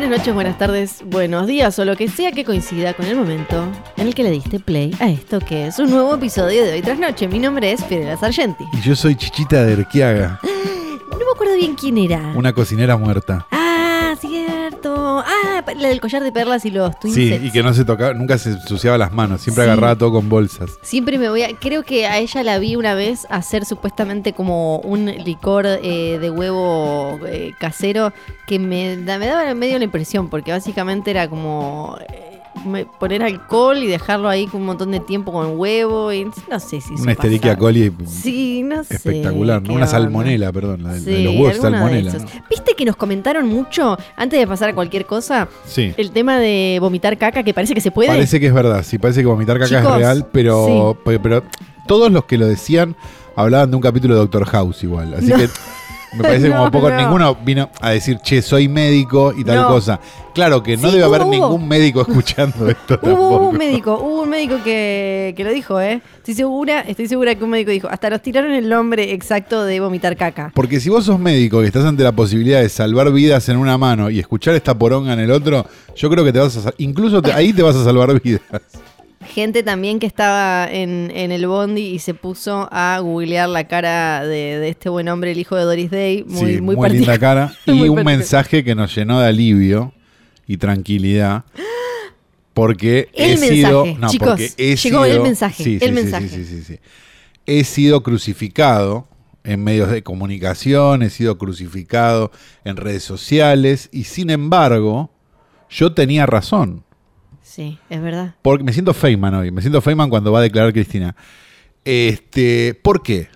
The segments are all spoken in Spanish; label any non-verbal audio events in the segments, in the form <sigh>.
Buenas noches, buenas tardes, buenos días o lo que sea que coincida con el momento en el que le diste play a esto que es un nuevo episodio de Hoy Tras Noche. Mi nombre es Fidel Sargenti. Y yo soy Chichita de Erquiaga, <gasps> No me acuerdo bien quién era. una cocinera muerta. Ah, cierto. Ah, la del collar de perlas y los twin Sí, sets. y que no se tocaba, nunca se ensuciaba las manos, siempre Sí. agarraba todo con bolsas. Siempre me voy a. Creo que a ella la vi una vez hacer supuestamente como un licor eh, de huevo eh, casero que me, me daba medio la impresión, porque básicamente era como. eh, poner alcohol y dejarlo ahí con un montón de tiempo con huevo y no sé si Una pasaba. coli Sí, no sé. espectacular, ¿no? Una salmonela, perdón, la de, los huevos salmonela. ¿Viste que nos comentaron mucho antes de pasar a cualquier cosa? Sí. El tema de vomitar caca, que parece que se puede. Parece que es verdad, sí, parece que vomitar caca Chicos, es real, pero, pe- pero todos los que lo decían hablaban de un capítulo de Doctor House igual. Así No. que <laughs> me parece No, como poco. no. Ninguno vino a decir, che, soy médico y tal No. cosa. Claro que no Sí, debe haber hubo, ningún médico escuchando <laughs> esto Hubo tampoco. un médico, hubo un médico que, que lo dijo, ¿eh? Estoy segura, estoy segura que un médico dijo, hasta nos tiraron el nombre exacto de vomitar caca. Porque si vos sos médico y estás ante la posibilidad de salvar vidas en una mano y escuchar esta poronga en el otro, yo creo que te vas a incluso te- ahí te vas a salvar vidas. Gente también que estaba en, en el bondi y se puso a googlear la cara de, de este buen hombre, el hijo de Doris Day. Muy, sí, muy, muy, linda cara <laughs> y Muy un mensaje que nos llenó de alivio y tranquilidad. Porque El he sido, no, Chicos, porque he llegó sido- el mensaje, sí, el sí, mensaje. sí, sí, sí, sí. He sido crucificado en medios de comunicación, he sido crucificado en redes sociales y sin embargo, yo tenía razón. Sí, es verdad. Porque me siento Feynman hoy, me siento Feynman cuando va a declarar Cristina. Este, ¿por qué?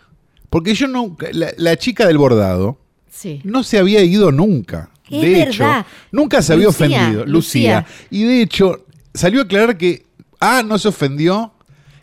Porque yo no, la, la chica del bordado Sí. no se había ido nunca. Es de hecho, nunca se había ofendido, Lucía. Lucía. Y de hecho, salió a aclarar que A no se ofendió.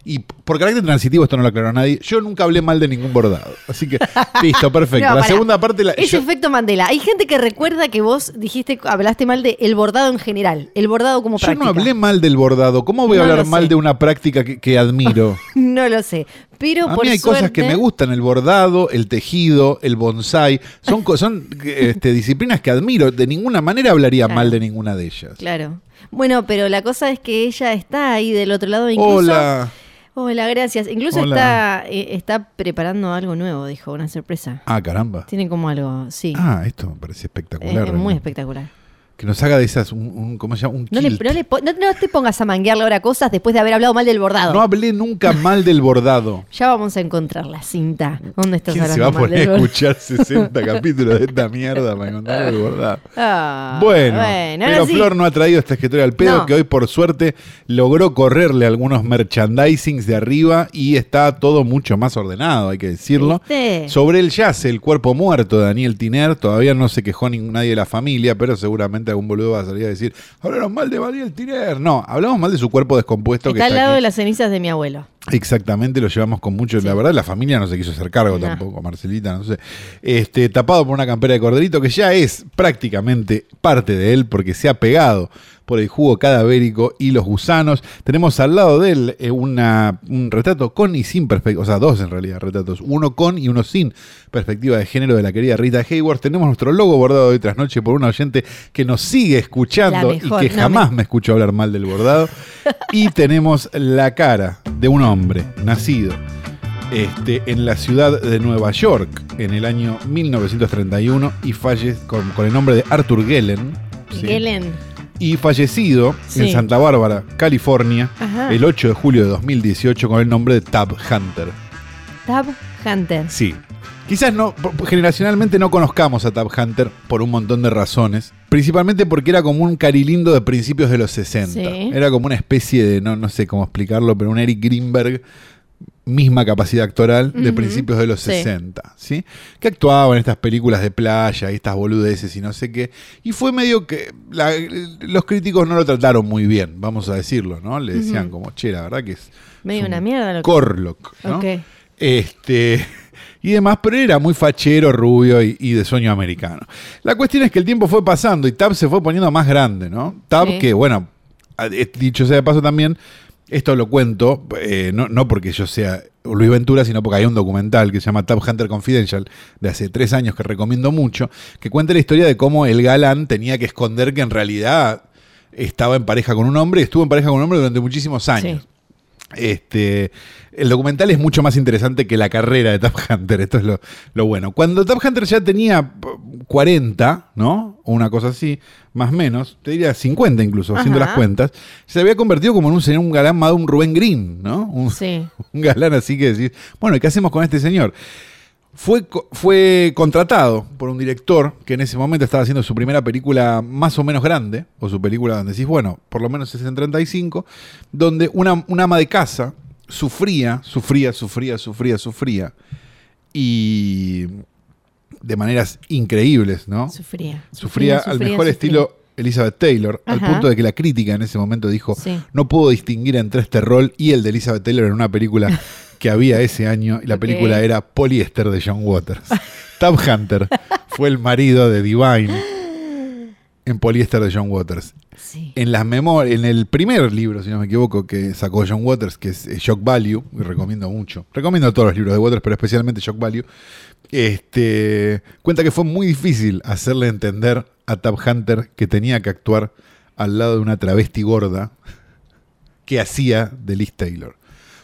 Y por carácter transitivo, esto no lo aclaró nadie. Yo nunca hablé mal de ningún bordado. Así que, <laughs> listo, perfecto. No, la segunda parte la. Es yo- efecto Mandela. Hay gente que recuerda que vos dijiste, hablaste mal de el bordado en general. El bordado como yo práctica. no hablé mal del bordado. ¿Cómo voy a No hablar mal de una práctica que, que admiro? <laughs> No lo sé. Pero A por mí hay cosas que me gustan, el bordado, el tejido, el bonsai, son, son <laughs> este, disciplinas que admiro. De ninguna manera hablaría Claro. mal de ninguna de ellas. Claro. Bueno, pero la cosa es que ella está ahí del otro lado. Incluso, Hola. Hola, gracias. Incluso Hola. está eh, está preparando algo nuevo, dijo, una sorpresa. Ah, caramba. Tiene como algo, sí. Ah, esto me parece es, espectacular. es muy espectacular. Que nos haga de esas, un, un- ¿cómo se llama? Un No, le, no, le no- no te pongas a manguearle ahora cosas después de haber hablado mal del bordado. No hablé nunca mal del bordado. <laughs> Ya vamos a encontrar la cinta. ¿Dónde estás ¿Quién se hablando va a poner a escuchar 60 <laughs> capítulos de esta mierda para encontrar el bordado? <laughs> Ah, Bueno, bueno, pero sí. Flor no ha traído esta escritoria al pedo que hoy por suerte logró correrle algunos merchandisings de arriba y está todo mucho más ordenado, hay que decirlo. ¿Viste? Sobre el yace, el cuerpo muerto de Daniel Tiner, todavía no se quejó ningún- nadie de la familia, pero seguramente algún boludo va a salir a decir, hablaron mal de Daniel Tiner. No, hablamos mal de su cuerpo descompuesto Está que al está lado aquí. de las cenizas de mi abuelo. Exactamente, lo llevamos con mucho. Sí. La verdad, la familia no se quiso hacer cargo No. tampoco, Marcelita, no sé. Este, tapado por una campera de corderito que ya es prácticamente parte de él porque se ha pegado por el jugo cadavérico y los gusanos. Tenemos al lado de él eh, una, un retrato con y sin perspectiva, o sea, dos en realidad retratos, uno con y uno sin perspectiva de género de la querida Rita Hayward. Tenemos nuestro logo bordado hoy tras noche por un oyente que nos sigue escuchando y que no, jamás me- me escuchó hablar mal del bordado. <laughs> y tenemos la cara de un hombre nacido este, en la ciudad de Nueva York en el año 1931 y falle con, con el nombre de Arthur Gellen. ¿sí? Gelen. Y fallecido Sí. en Santa Bárbara, California, Ajá. el 8 de julio de 2018 con el nombre de Tab Hunter. Tab Hunter. Sí. Quizás no, generacionalmente no conozcamos a Tab Hunter por un montón de razones. Principalmente porque era como un carilindo de principios de los 60. Sí. Era como una especie de, no, no sé cómo explicarlo, pero un Eric Greenberg, misma capacidad actoral, de principios de los Sí. 60. ¿sí? Que actuaba en estas películas de playa y estas boludeces y no sé qué. Y fue medio que la- los críticos no lo trataron muy bien, vamos a decirlo, ¿no? Le decían como, che, la verdad que es... Medio es una un mierda lo que. Corlock, ¿no? Ok. Este, <laughs> y demás, pero era muy fachero, rubio y, y de sueño americano. La cuestión es que el tiempo fue pasando y Tab se fue poniendo más grande, ¿no? Tab, Sí. que bueno, eh, dicho sea de paso también, esto lo cuento, eh, no, no porque yo sea Luis Ventura, sino porque hay un documental que se llama Tab Hunter Confidential de hace tres años que recomiendo mucho, que cuenta la historia de cómo el galán tenía que esconder que en realidad estaba en pareja con un hombre y estuvo en pareja con un hombre durante muchísimos años. Sí. Este, el documental es mucho más interesante que la carrera de Tab Hunter, esto es lo, lo bueno. Cuando Tab Hunter ya tenía p- 40, ¿no? O una cosa así, más o menos, te diría 50 incluso, haciendo las cuentas, se había convertido como en un señor, un galán más de un Rubén Green, ¿no? Un, Sí. <laughs> un galán así que decís, bueno, ¿y qué hacemos con este señor? Fue, fue contratado por un director que en ese momento estaba haciendo su primera película más o menos grande, o su película donde decís, bueno, por lo menos es en 35, donde una, una ama de casa sufría, sufría, sufría, sufría, sufría, y de maneras increíbles, ¿no? Sufría. Sufría, al sufría, mejor sufría. estilo Elizabeth Taylor, al punto de que la crítica en ese momento dijo, Sí. no puedo distinguir entre este rol y el de Elizabeth Taylor en una película que había ese año, y la película era Polyester de John Waters. <laughs> Tab Hunter fue el marido de Divine en Polyester de John Waters. Sí. En las memorias, en el primer libro, si no me equivoco, que sacó John Waters, que es eh, Shock Value, y recomiendo mucho. Recomiendo todos los libros de Waters, pero especialmente Shock Value. Este, cuenta que fue muy difícil hacerle entender a Tab Hunter que tenía que actuar al lado de una travesti gorda que hacía de Liz Taylor.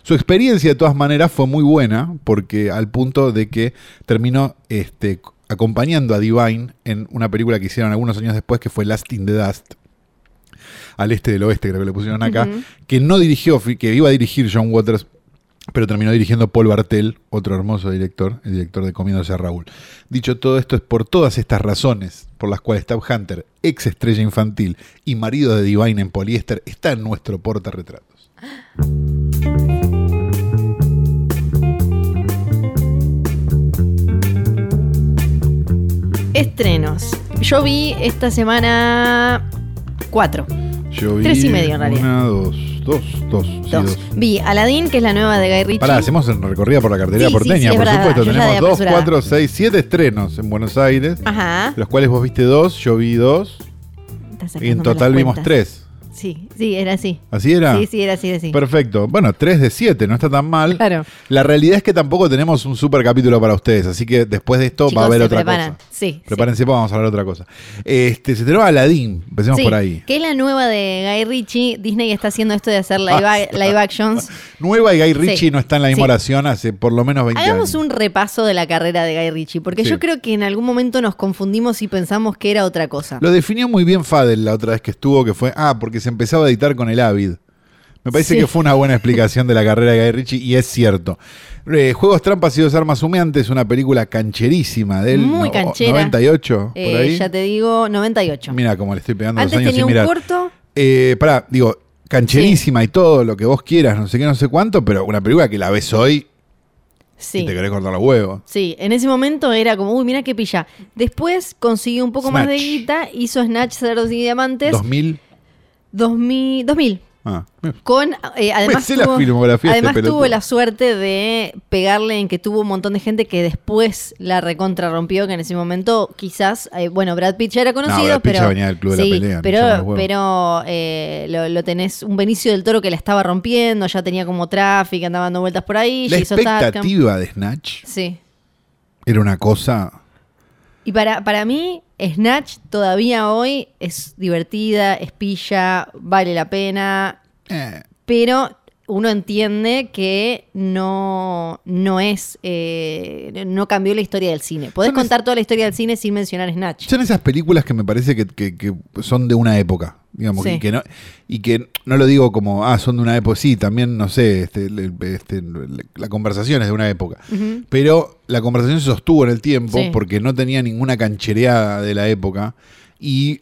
Su experiencia de todas maneras fue muy buena porque al punto de que terminó este, acompañando a Divine en una película que hicieron algunos años después que fue Last in the Dust al este del oeste, creo que le pusieron acá, que no dirigió, que iba a dirigir John Waters, pero terminó dirigiendo Paul Bartel, otro hermoso director, el director de Comiéndose a Raúl. Dicho todo esto, es por todas estas razones por las cuales Tab Hunter, ex estrella infantil y marido de Divine en poliéster, está en nuestro portarretratos. Estrenos. Yo vi esta semana cuatro. Yo vi Tres y medio, en realidad. Una, dos, dos, dos. sí, Dos. dos. Vi Aladdin, que es la nueva de Guy Ritchie. Pará, hacemos en recorrida por la cartelera Sí, sí, porteña, sí, es por verdad, supuesto. yo Tenemos dos, cuatro, seis, siete estrenos en Buenos Aires, Ajá. de los cuales vos viste dos, yo vi dos, y en sacándome total las vimos cuentas. tres. Sí, sí, era así. ¿Así era? Sí, sí, era así, era así. Perfecto. Bueno, 3 de 7, no está tan mal. Claro. La realidad es que tampoco tenemos un super capítulo para ustedes, así que después de esto va a Chicos, haber se otra preparan. cosa. Sí. Prepárense, vamos a hablar de otra cosa. Este, se estrenó Aladdin, empecemos Sí, por ahí. que es la nueva de Guy Ritchie. Disney está haciendo esto de hacer live, Basta. live actions. <laughs> Nueva y Guy Ritchie Sí. no está en la misma Sí. oración hace por lo menos 20 Hagamos años. un repaso de la carrera de Guy Ritchie, porque Sí. yo creo que en algún momento nos confundimos y pensamos que era otra cosa. Lo definió muy bien Fadel la otra vez que estuvo, que fue, ah, porque se empezaba a editar con el Avid. Me parece Sí. que fue una buena explicación de la carrera de Guy Ritchie y es cierto. Eh, Juegos, Trampas y Dos Armas Humeantes, una película cancherísima de él. Muy no- canchera. 98, por Eh, ahí. ya te digo, 98. Mira cómo le estoy pegando Antes los años tenía sin un corto. Eh, pará, digo, cancherísima y todo lo que vos quieras, no sé qué, no sé cuánto, pero una película que la ves hoy Sí. y te querés cortar los huevos. Sí, en ese momento era como, uy, mira qué pilla. Después consiguió un poco más de guita, hizo Snatch, Cerdos y Diamantes. 2000. 2000, 2000. Ah, Con, eh, además, la tuvo, este además tuvo la suerte de pegarle en que tuvo un montón de gente que después la recontra rompió, que en ese momento quizás, eh, bueno, Brad Pitt ya era conocido, Brad Pitt pero... ya venía del Club de la Pelea, pero, pero eh, lo, lo tenés, un Benicio del Toro que la estaba rompiendo, ya tenía como tráfico, andaba dando vueltas por ahí, la expectativa de Snatch Sí. era una cosa. Y para, para mí, Snatch todavía hoy es divertida, es pilla, vale la pena, eh, pero uno entiende que no, no es, eh, no cambió la historia del cine. Podés Son es- contar toda la historia del cine sin mencionar Snatch. Son esas películas que me parece que, que- que son de una época, digamos, Sí. y, que no, y que no lo digo como, ah, son de una época, sí, también, no sé, este, este, la conversación es de una época, pero la conversación se sostuvo en el tiempo Sí. porque no tenía ninguna canchereada de la época y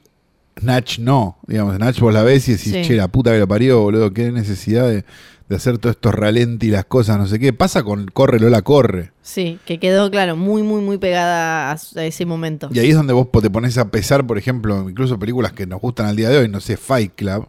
Snatch no, digamos, Snatch vos la ves y decís, Sí. che, la puta que lo parió, boludo, qué necesidad de, de hacer todos estos ralenti y las cosas, no sé qué, pasa con Corre Lola Corre. Sí, que quedó, claro, muy, muy, muy pegada a, ese momento. Y ahí es donde vos te pones a pesar, por ejemplo, incluso películas que nos gustan al día de hoy, no sé, Fight Club.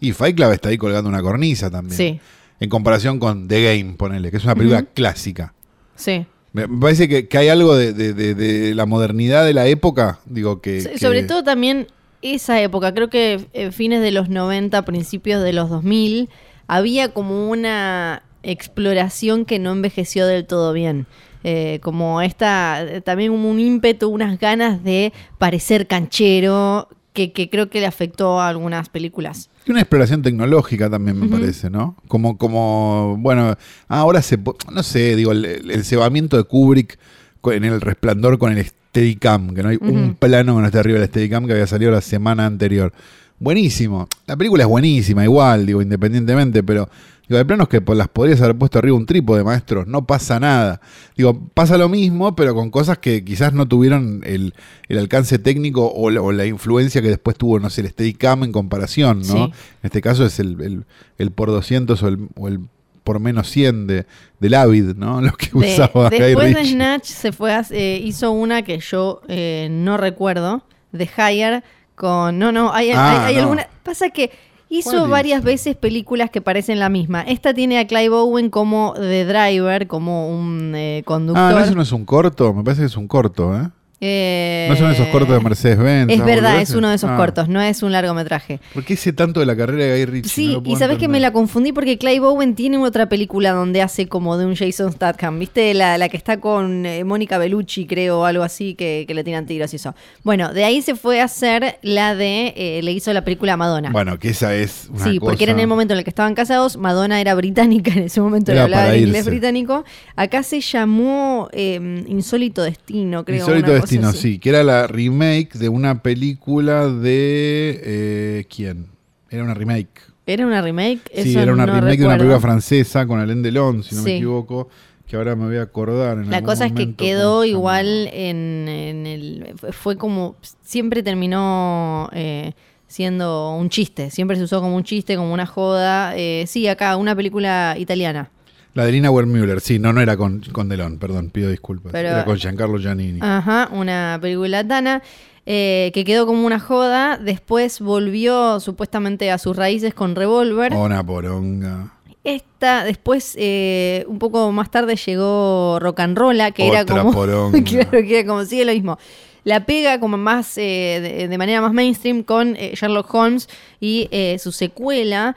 Y Fight Club está ahí colgando una cornisa también. Sí, En comparación con The Game, ponele, que es una película clásica. sí. Me me parece que, que hay algo de, de- de- de la modernidad de la época, digo que... So- que- Sobre todo también esa época, creo que eh, fines de los 90, principios de los 2000, había como una exploración que no envejeció del todo bien. Eh, como esta, también como un ímpetu, unas ganas de parecer canchero, que, que creo que le afectó a algunas películas. Y una exploración tecnológica también me Ujú. parece, ¿no? Como, como, bueno, ahora se, no sé, digo, el, el cebamiento de Kubrick en el resplandor con el Steadicam, que no hay un Ujú. plano que no esté arriba del Steadicam que había salido la semana anterior. Buenísimo. La película es buenísima, igual, digo, independientemente, pero digo, hay planos que las podrías haber puesto arriba un trípode, maestros. No pasa nada. Digo, pasa lo mismo, pero con cosas que quizás no tuvieron el, el alcance técnico o la, o la influencia que después tuvo, no sé, el Steadicam en comparación, ¿no? Sí. En este caso es el, el- el por 200 o el, o el por menos 100 de, del Avid, ¿no? <laughs> Lo que De- usaba después de. Snatch se fue a- eh, hizo una que yo eh, no recuerdo, de Hire, con... No, no, hay, Ah, hay- hay no. alguna... Pasa que hizo ¿Cuál varias veces películas que parecen la misma. Esta tiene a Clive Owen como The Driver, como un eh, conductor. Ah, ¿no, eso no es un corto? Me parece que es un corto, ¿eh? Eh, No son esos cortos de Mercedes-Benz. Es ¿no? verdad, es uno de esos Ah. cortos, no es un largometraje. ¿Por qué sé tanto de la carrera de Guy Ritchie? Sí, No y sabes que me la confundí porque Clive Owen tiene otra película donde hace como de un Jason Statham, ¿viste? La, la que está con eh, Mónica Bellucci, creo, o algo así, que, que le tiran tiros y eso. Bueno, de ahí se fue a hacer la de, eh, le hizo la película Madonna. Bueno, que esa es una Sí, porque era en el momento en el que estaban casados. Madonna era británica <laughs> en ese momento, Era hablaba inglés británico. Acá se llamó eh, Insólito Destino, creo. Insólito una Destino, así. sí, que era la remake de una película de... eh, ¿Quién? Era una remake. ¿Era una remake? sí, era una no remake de una película francesa con Alain Delon, si no Sí. me equivoco, que ahora me voy a acordar. en La algún cosa es que quedó igual en, en el... fue- Fue como... Siempre terminó eh, siendo un chiste. Siempre se usó como un chiste, como una joda. Eh, sí, acá, una película italiana. La de Lina Wermuller, sí, no, no era con, con Delon, perdón, pido disculpas. Pero- era con Giancarlo Giannini. Ajá, una película tana. eh, que quedó como una joda. Después volvió supuestamente a sus raíces con Revolver. Una poronga. Esta, después, eh, un poco más tarde llegó Rock and Rolla, que era como. poronga. <laughs> claro, que era como sigue lo mismo. La pega como más, eh, de, de manera más mainstream con eh, Sherlock Holmes y eh, su secuela,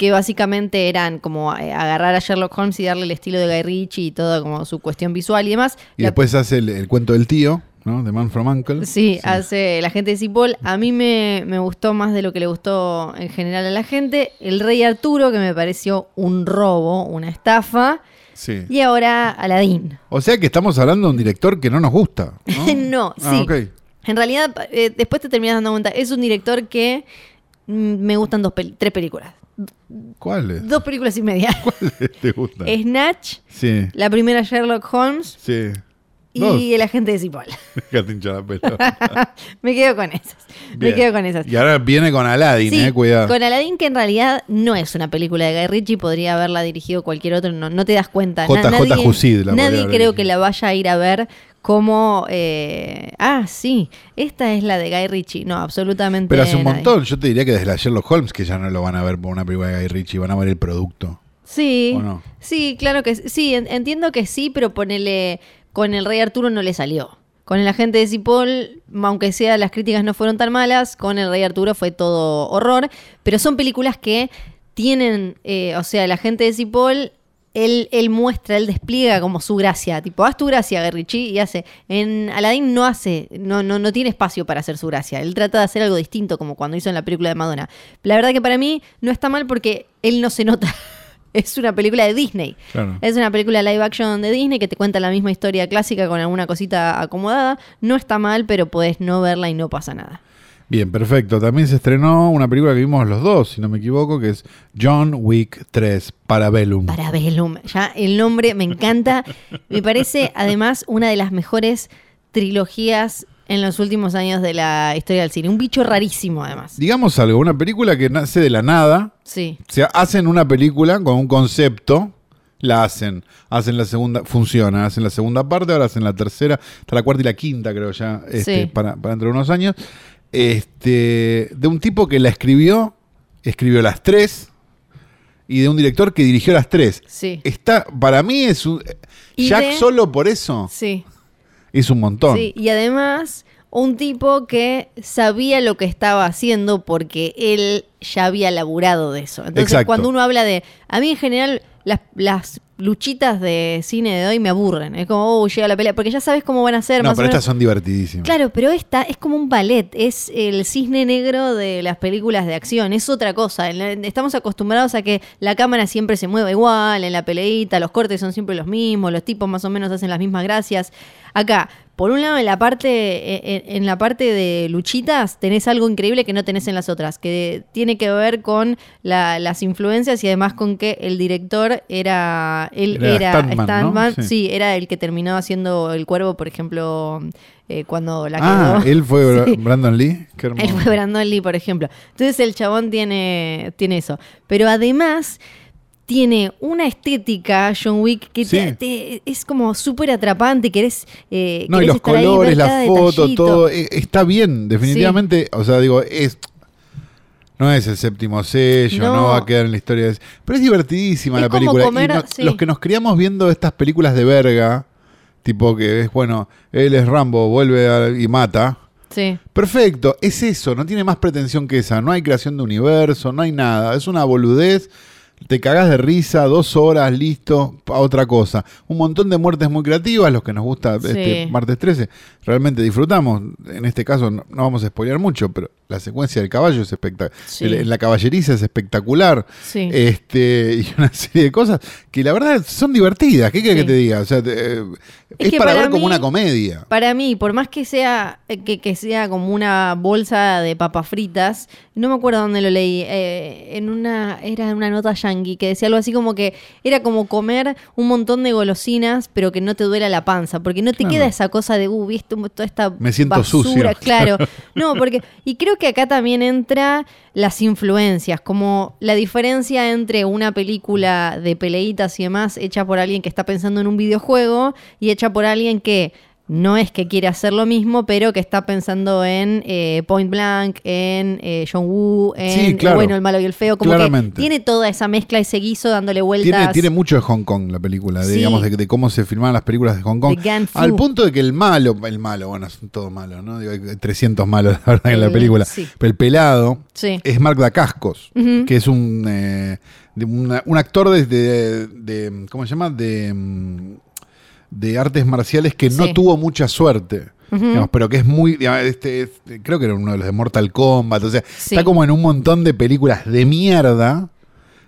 que básicamente eran como eh, agarrar a Sherlock Holmes y darle el estilo de Guy Ritchie y toda como su cuestión visual y demás. Y La- después hace el, el cuento del tío, ¿no? De Man from Uncle. Sí, hace la gente de Cipoll. A mí me, me gustó más de lo que le gustó en general a la gente. El Rey Arturo, que me pareció un robo, una estafa. Sí. Y ahora Aladín. O sea que estamos hablando de un director que no nos gusta. No, <laughs> No, Ah, sí. En realidad, eh, después te terminas dando cuenta, es un director que mm, me gustan dos tres películas. ¿Cuáles? Dos películas y media. <laughs> ¿Cuáles te gustan? Snatch, Sí, la primera Sherlock Holmes sí. y Dos. El agente de Cipoll. <laughs> <laughs> Me quedo con esas. Me quedo con esas. Y ahora viene con Aladdin, Sí, eh, cuidado. con Aladdin que en realidad no es una película de Guy Ritchie, podría haberla dirigido cualquier otro, no, no te das cuenta. JJ nadie Husid la nadie creo que la vaya a ir a ver como... eh, ah, sí, esta es la de Guy Ritchie. No, absolutamente Pero hace un nadie. montón, yo te diría que desde la Sherlock Holmes, que ya no lo van a ver por una película de Guy Ritchie, van a ver el producto. Sí, ¿O no? sí, claro que sí, en- entiendo que sí, pero ponele, con el Rey Arturo no le salió. Con el agente de Cipoll, aunque sea las críticas no fueron tan malas, con el Rey Arturo fue todo horror, pero son películas que tienen, eh, o sea, el agente de Cipoll, él, él muestra, él despliega como su gracia, tipo, haz tu gracia, Guy Ritchie, y hace. En Aladdin no hace, no, no, no tiene espacio para hacer su gracia, él trata de hacer algo distinto, como cuando hizo en la película de Madonna. La verdad que para mí no está mal porque él no se nota. <laughs> Es una película de Disney. Claro. Es una película live action de Disney que te cuenta la misma historia clásica con alguna cosita acomodada. No está mal, pero puedes no verla y no pasa nada. Bien, perfecto. También se estrenó una película que vimos los dos, si no me equivoco, que es John Wick 3, Parabellum. Parabellum. Ya el nombre me encanta. Me parece además una de las mejores trilogías en los últimos años de la historia del cine. Un bicho rarísimo además. Digamos algo, una película que nace de la nada, Sí. O sea, hacen una película con un concepto, la hacen, hacen la segunda, funciona, hacen la segunda parte, ahora hacen la tercera, hasta la cuarta y la quinta, creo ya, este, Sí. para, para dentro de unos años. Este, de un tipo que la escribió, escribió las tres, y de un director que dirigió las tres. Sí. Está, para mí es un. Jack de- solo por eso Sí. es un montón. Sí, y además un tipo que sabía lo que estaba haciendo porque él ya había laburado de eso. Entonces, Exacto. cuando uno habla de. A mí en general, las, las luchitas de cine de hoy me aburren. Es como, oh, llega la pelea. Porque ya sabes cómo van a ser. no, más o pero menos. estas son divertidísimas. Claro, pero esta es como un ballet, es el cisne negro de las películas de acción, es otra cosa. Estamos acostumbrados a que la cámara siempre se mueva igual, en la peleita, los cortes son siempre los mismos, los tipos más o menos hacen las mismas gracias. Acá, por un lado, en la parte, en, la parte de luchitas, tenés algo increíble que no tenés en las otras, que tiene que ver con la- las influencias y además con que el director era. Él Era era, Sí. sí, era el que terminó haciendo el cuervo, por ejemplo, eh, cuando la ah, quedó. él fue <laughs> Sí. Brandon Lee. Qué. Él fue Brandon Lee, por ejemplo. Entonces el chabón tiene, tiene eso. Pero además tiene una estética, John Wick, que Sí. te- te- es como súper atrapante. Querés, eh, No, y los estar colores, la cada foto, detallito. todo. eh, Está bien, definitivamente. O sea, digo, es. No es el séptimo sello, no, No. va a quedar en la historia. de- Pero es divertidísima Es la película. Y comer, no- sí. Los que nos criamos viendo estas películas de verga, tipo que es, bueno, él es Rambo, vuelve a- y mata. Sí. Perfecto, es eso, no tiene más pretensión que esa. No hay creación de universo, no hay nada. Es una boludez. Te cagás de risa, dos horas, listo, a otra cosa. Un montón de muertes muy creativas, los que nos gusta Sí. este martes 13. Realmente disfrutamos. En este caso no, no vamos a spoilear mucho, pero la secuencia del caballo es espectacular. Sí. La caballeriza es espectacular. Sí. Este, y una <laughs> serie de cosas que la verdad son divertidas. ¿Qué quieres Sí. que te diga? O sea, te- eh, es, que para, para ver como una comedia. Para mí, por más que sea eh, que, que sea como una bolsa de papas fritas, no me acuerdo dónde lo leí, eh, en una era una nota yankee que decía algo así como que era como comer un montón de golosinas, pero que no te duela la panza, porque no te Claro. queda esa cosa de, uh, viste toda esta Me siento basura, sucio. <laughs> <laughs> claro. No, porque y creo que acá también entra las influencias, como la diferencia entre una película de peleitas y demás hecha por alguien que está pensando en un videojuego y hecha por alguien que no es que quiere hacer lo mismo, pero que está pensando en eh, Point Blank, en eh, John Woo, en Sí, claro. bueno, el malo y el feo, como Claramente. que tiene toda esa mezcla, ese guiso dándole vueltas. Tiene, tiene mucho de Hong Kong la película, de, Sí. digamos, de, de cómo se filmaban las películas de Hong Kong. Al punto de que el malo, el malo, bueno, son todos malos, ¿no? Digo, hay 300 malos, la verdad, en la El- película. sí. Pero el pelado Sí. es Mark Dacascos, que es un, eh, de una- un actor de, de- de- ¿cómo se llama? De, mm, de artes marciales que no Sí. tuvo mucha suerte. Digamos, pero que es muy. digamos, Este, este, creo que era uno de los de Mortal Kombat. O sea, Sí. está como en un montón de películas de mierda,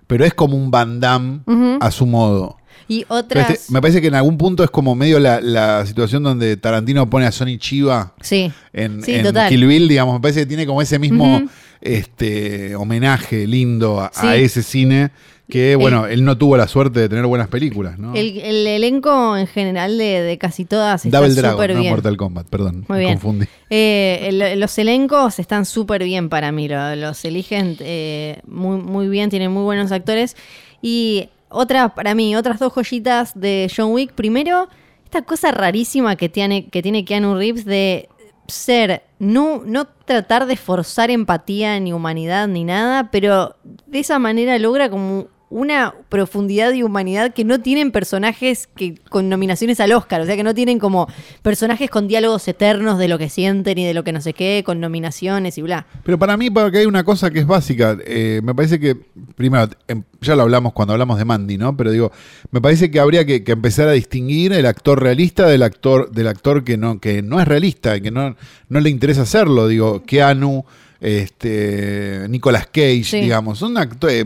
pero es como un Van Damme a su modo. Y Pero otras. este- me parece que en algún punto es como medio la, la situación donde Tarantino pone a Sonny Chiva Sí. en, Sí, en total. Kill Bill, digamos. Me parece que tiene como ese mismo este, homenaje lindo a, ese cine que, bueno, él no tuvo la suerte de tener buenas películas, ¿no? El, el elenco en general de, de casi todas está Double Dragon, no. Mortal Kombat, perdón, Muy me bien. confundí. Eh, el- los elencos están súper bien para mí, lo- los eligen eh, muy, muy bien, tienen muy buenos actores. Y otra, para mí, otras dos joyitas de John Wick. Primero, esta cosa rarísima que tiene, que tiene Keanu Reeves de ser, no, no tratar de forzar empatía ni humanidad ni nada, pero de esa manera logra como una profundidad y humanidad que no tienen personajes que con nominaciones al Oscar, o sea que no tienen como personajes con diálogos eternos de lo que sienten y de lo que no sé qué, con nominaciones y bla. Pero para mí, porque hay una cosa que es básica. eh, me parece que, primero, em, ya lo hablamos cuando hablamos de Mandy, ¿no? Pero digo, me parece que habría que, que empezar a distinguir el actor realista del actor, del actor que no, que no es realista, que no, no le interesa hacerlo. Digo, Keanu, este, Nicolas Cage, Sí. digamos, son actores.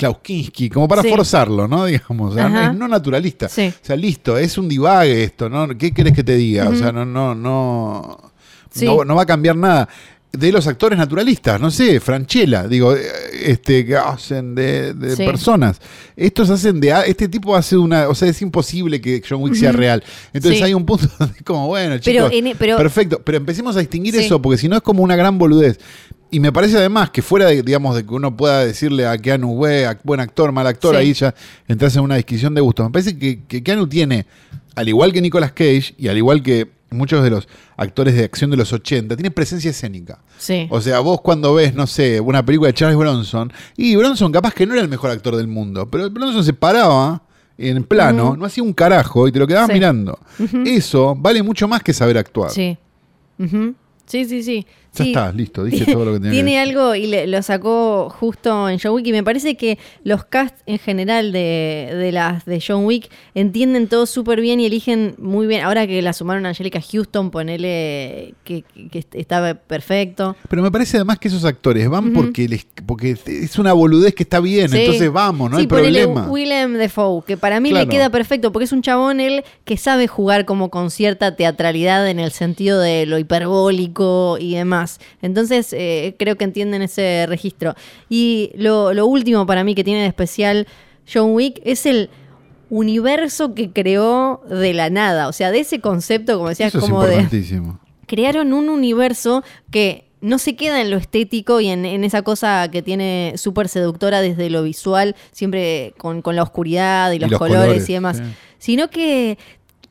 Klaus Kinski, como para Sí. forzarlo, ¿no? <laughs> Digamos, o sea, es no naturalista. Sí. O sea, listo, es un divague esto, ¿no? ¿Qué querés que te diga? O sea, no, no, no. Sí. No, no va a cambiar nada. De los actores naturalistas, no sé, Franchella, digo, eh, este, que hacen de, de Sí. personas. Estos hacen de. Este tipo hace una. O sea, es imposible que John Wick sea real. Entonces Sí. hay un punto <laughs> donde es como, bueno, Pero chicos. en- pero- perfecto. Pero empecemos a distinguir Sí. eso, porque si no es como una gran boludez. Y me parece además que fuera de, digamos, de que uno pueda decirle a Keanu, "Güey, buen actor, mal actor, Sí. ahí ya entras en una discusión de gustos. Me parece que, que Keanu tiene, al igual que Nicolas Cage y al igual que muchos de los actores de acción de los 80, tiene presencia escénica. Sí. O sea, vos cuando ves, no sé, una película de Charles Bronson, y Bronson capaz que no era el mejor actor del mundo, pero Bronson se paraba en plano, no hacía un carajo y te lo quedabas Sí. mirando. Eso vale mucho más que saber actuar. Sí. Sí, sí, sí. Ya Sí. está, listo, dije todo lo que <laughs> tenía que Tiene decir. algo y le- lo sacó justo en John Wick y me parece que los casts en general de, de las de John Wick entienden todo súper bien y eligen muy bien. Ahora que la sumaron a Angelica Houston, ponele que, que estaba perfecto. Pero me parece además que esos actores van porque les, porque es una boludez que está bien, Sí. entonces vamos, no sí, hay problema. Willem Dafoe, que para mí Claro. le queda perfecto, porque es un chabón él que sabe jugar como con cierta teatralidad en el sentido de lo hiperbólico y demás. Entonces eh, creo que entienden ese registro. Y lo, lo último para mí que tiene de especial John Wick es el universo que creó de la nada. O sea, de ese concepto, como decías, Eso es como de crearon un universo que no se queda en lo estético y en, en esa cosa que tiene súper seductora desde lo visual, siempre con, con la oscuridad y los, los colores, colores, y demás, sí. sino que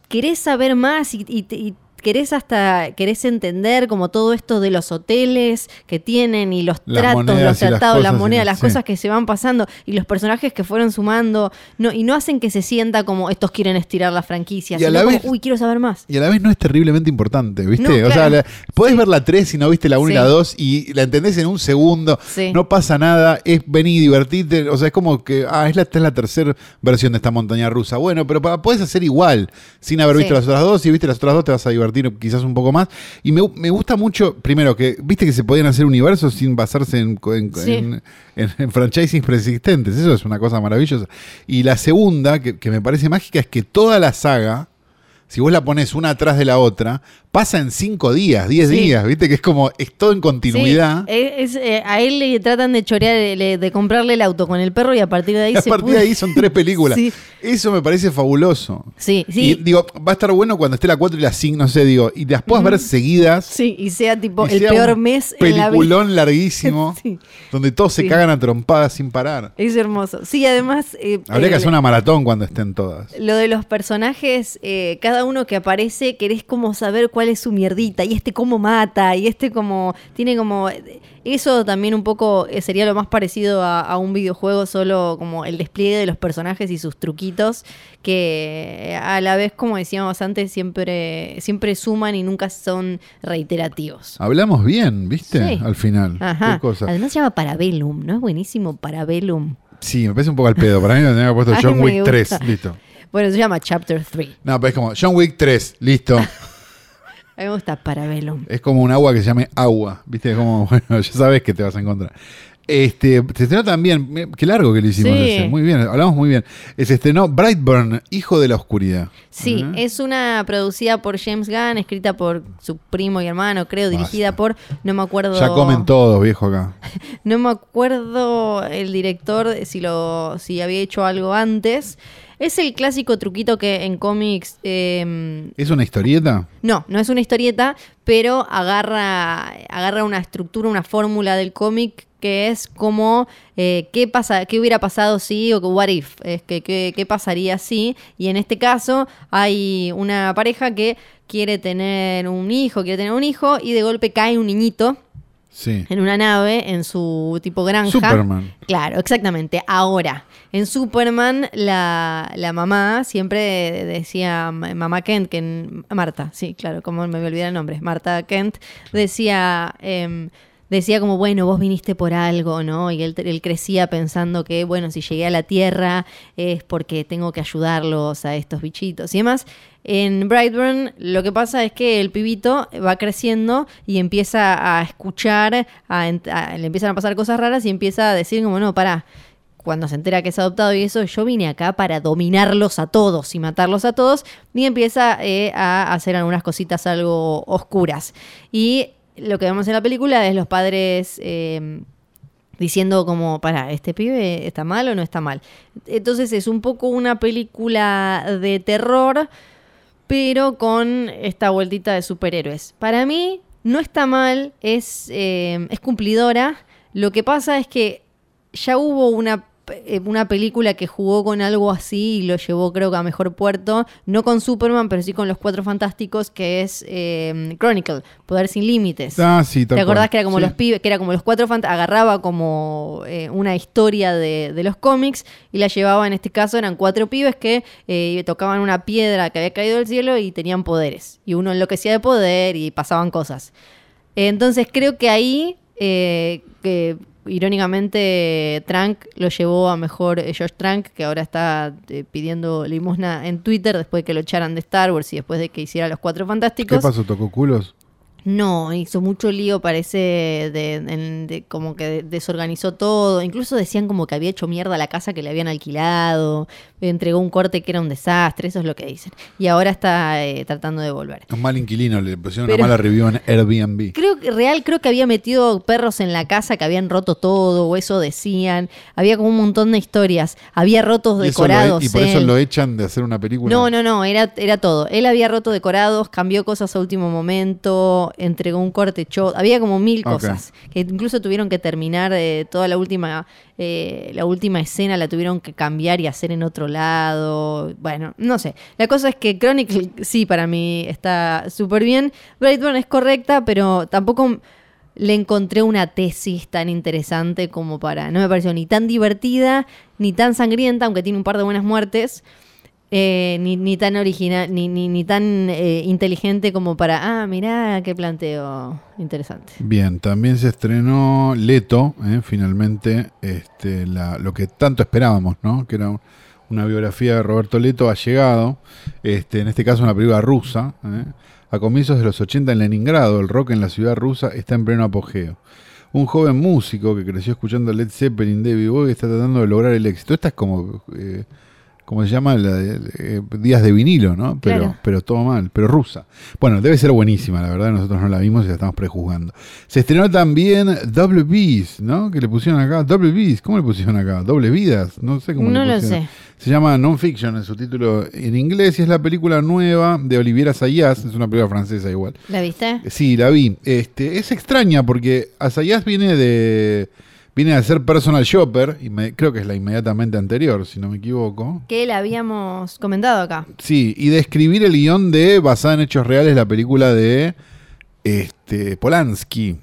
querés saber más y, y- y querés hasta, querés entender como todo esto de los hoteles que tienen y los Las tratos, los y tratados, las y monedas, las- las sí. cosas que se van pasando y los personajes que fueron sumando, no, y no hacen que se sienta como estos quieren estirar la franquicia, Y a sino la como, vez- uy, quiero saber más. Y a la vez no es terriblemente importante, ¿viste? No, O sea, la- podés ver la 3 si no viste la 1 y Sí. la 2 y la entendés en un segundo. Sí. No pasa nada, es vení, divertirte. O sea, es como que, ah, es la, esta es la tercera versión de esta montaña rusa. Bueno, pero podés hacer igual, sin haber visto Sí. las otras dos. Si viste las otras dos, te vas a divertir quizás un poco más. Y me, me gusta mucho, primero, que viste que se podían hacer universos sin basarse en, en, Sí. en- en- preexistentes. Eso es una cosa maravillosa. Y la segunda, que, que me parece mágica, es que toda la saga, si vos la pones una atrás de la otra, pasa en cinco días, diez Sí. días, ¿viste? Que es como, es todo en continuidad. Sí, es- es, eh, a él le tratan de chorear, de comprarle el auto con el perro y a partir de ahí Y <laughs> a se partir de ahí son tres <laughs> películas. Sí. Eso me parece fabuloso. Sí, Y sí. digo, va a estar bueno cuando esté la 4 y la 5, no sé, digo, y las puedas ver seguidas. Sí, y sea tipo y el sea peor un mes en la vida. Peliculón <laughs> larguísimo, Sí. donde todos se cagan a trompadas sin parar. Es hermoso. Sí, además. eh, Habría que hacer una maratón cuando estén todas. Lo de los personajes, eh, cada uno que aparece, querés como saber cuál es su mierdita, y este cómo mata, y este como, tiene como, eso también un poco eh, sería lo más parecido a, a un videojuego, solo como el despliegue de los personajes y sus truquitos, que a la vez, como decíamos antes, siempre, siempre suman y nunca son reiterativos. Hablamos bien, ¿viste? Sí. Al final. Ajá. Qué cosa. Además se llama Parabellum, ¿no es buenísimo Parabellum? Sí, me parece un poco al pedo. Para mí <laughs> me tenía puesto John Wick 3. gusta. Listo. Bueno, se llama Chapter 3. No, pero es como John Wick 3. Listo. <laughs> A mí me gusta Parabellum. Es como un agua que se llame agua. ¿Viste? Como, <laughs> bueno, ya sabes que te vas a encontrar. Este, se estrenó también, qué largo que le hicimos Sí. ese. Muy bien, hablamos muy bien. Eh, Se estrenó Brightburn, Hijo de la Oscuridad. Sí, es una producida por James Gunn, escrita por su primo y hermano, creo, dirigida Basta. por, no me acuerdo. Ya comen todos, viejo, acá. <laughs> No me acuerdo el director si lo, si había hecho algo antes. Es el clásico truquito que en cómics eh, ¿Es una historieta? no, no es una historieta, pero agarra, agarra una estructura, una fórmula del cómic que es como eh, qué pasa, qué hubiera pasado si o what if, es que qué, qué pasaría si. Y en este caso hay una pareja que quiere tener un hijo, quiere tener un hijo y de golpe cae un niñito Sí. en una nave en su tipo granja. Superman. Claro, exactamente. Ahora, en Superman, la, la mamá siempre decía, ma- mamá Kent, que en- Marta, sí, claro, como me voy a olvidar el nombre, Marta Kent, decía, em, decía como, bueno, vos viniste por algo, ¿no? Y él, crecía pensando que, bueno, si llegué a la Tierra es porque tengo que ayudarlos a estos bichitos y demás. En Brightburn lo que pasa es que el pibito va creciendo y empieza a escuchar, a- le empiezan a pasar cosas raras y empieza a decir como, no, pará, cuando se entera que es adoptado y eso, yo vine acá para dominarlos a todos y matarlos a todos, y empieza eh, a hacer algunas cositas algo oscuras. Y lo que vemos en la película es los padres eh, diciendo como, para, ¿este pibe está mal o no está mal? Entonces es un poco una película de terror, pero con esta vueltita de superhéroes. Para mí no está mal, es, eh, es cumplidora. Lo que pasa es que ya hubo una una película que jugó con algo así y lo llevó creo que a mejor puerto, no con Superman, pero sí con los Cuatro Fantásticos, que es eh, Chronicle, Poder sin Límites. Ah, sí, ¿Te acordás cual. que era como Sí. los pibes, que era como los cuatro fantásticos, agarraba como eh, una historia de, de los cómics y la llevaba, en este caso eran cuatro pibes que eh, tocaban una piedra que había caído del cielo y tenían poderes. Y uno enloquecía de poder y pasaban cosas. Entonces creo que ahí, eh, que irónicamente Trank lo llevó a mejor eh, Josh Trank, que ahora está eh, pidiendo limosna en Twitter después de que lo echaran de Star Wars y después de que hiciera los cuatro fantásticos. ¿Qué pasó? ¿Tocó culos? No, hizo mucho lío, parece, de, en- de- como que desorganizó todo. Incluso decían como que había hecho mierda la casa que le habían alquilado, entregó un corte que era un desastre, eso es lo que dicen. Y ahora está eh, tratando de volver. Un mal inquilino, le pusieron Pero- una mala review en Airbnb. Creo que real, creo que había metido perros en la casa que habían roto todo, o eso decían. Había como un montón de historias. Había rotos Y, eso lo e- decorados. y por eso lo echan de hacer una película. No, no, no, era, era todo. Él había roto decorados, cambió cosas a último momento, entregó un corte, echó, había como mil cosas que incluso tuvieron que terminar eh, toda la última, eh, la última escena la tuvieron que cambiar y hacer en otro lado. Bueno, no sé. La cosa es que Chronicle sí para mí está súper bien. Brightburn es correcta, pero tampoco le encontré una tesis tan interesante como para. No me pareció ni tan divertida, ni tan sangrienta, aunque tiene un par de buenas muertes. Eh, ni, ni tan original, ni, ni, ni tan eh, inteligente como para. Ah, mirá, qué planteo interesante. Bien, también se estrenó Leto, eh, finalmente, este, la- lo que tanto esperábamos, ¿no? Que era un- una biografía de Roberto Leto, ha llegado, este, en este caso una película rusa, eh. a comienzos de los 80 en Leningrado, el rock en la ciudad rusa está en pleno apogeo. Un joven músico que creció escuchando Led Zeppelin, David Bowie, está tratando de lograr el éxito. Esta es como, eh, como se llama, la de- eh, Días de vinilo, ¿no? Pero, Claro. pero todo mal, pero rusa. Bueno, debe ser buenísima, la verdad, nosotros no la vimos y la estamos prejuzgando. Se estrenó también Double Bees, ¿no? Que le pusieron acá, Double Bees, ¿cómo le pusieron acá? Doble Vidas, no sé cómo No le lo pusieron. sé. Se llama Non-Fiction en su título en inglés y es la película nueva de Olivier Assayas, es una película francesa igual. ¿La viste? Sí, la vi. Este, es extraña porque Assayas viene de viene a ser personal shopper y me- creo que es la inmediatamente anterior, si no me equivoco. Que la habíamos comentado acá. Sí, y de escribir el guion de basada en hechos reales la película de este Polanski.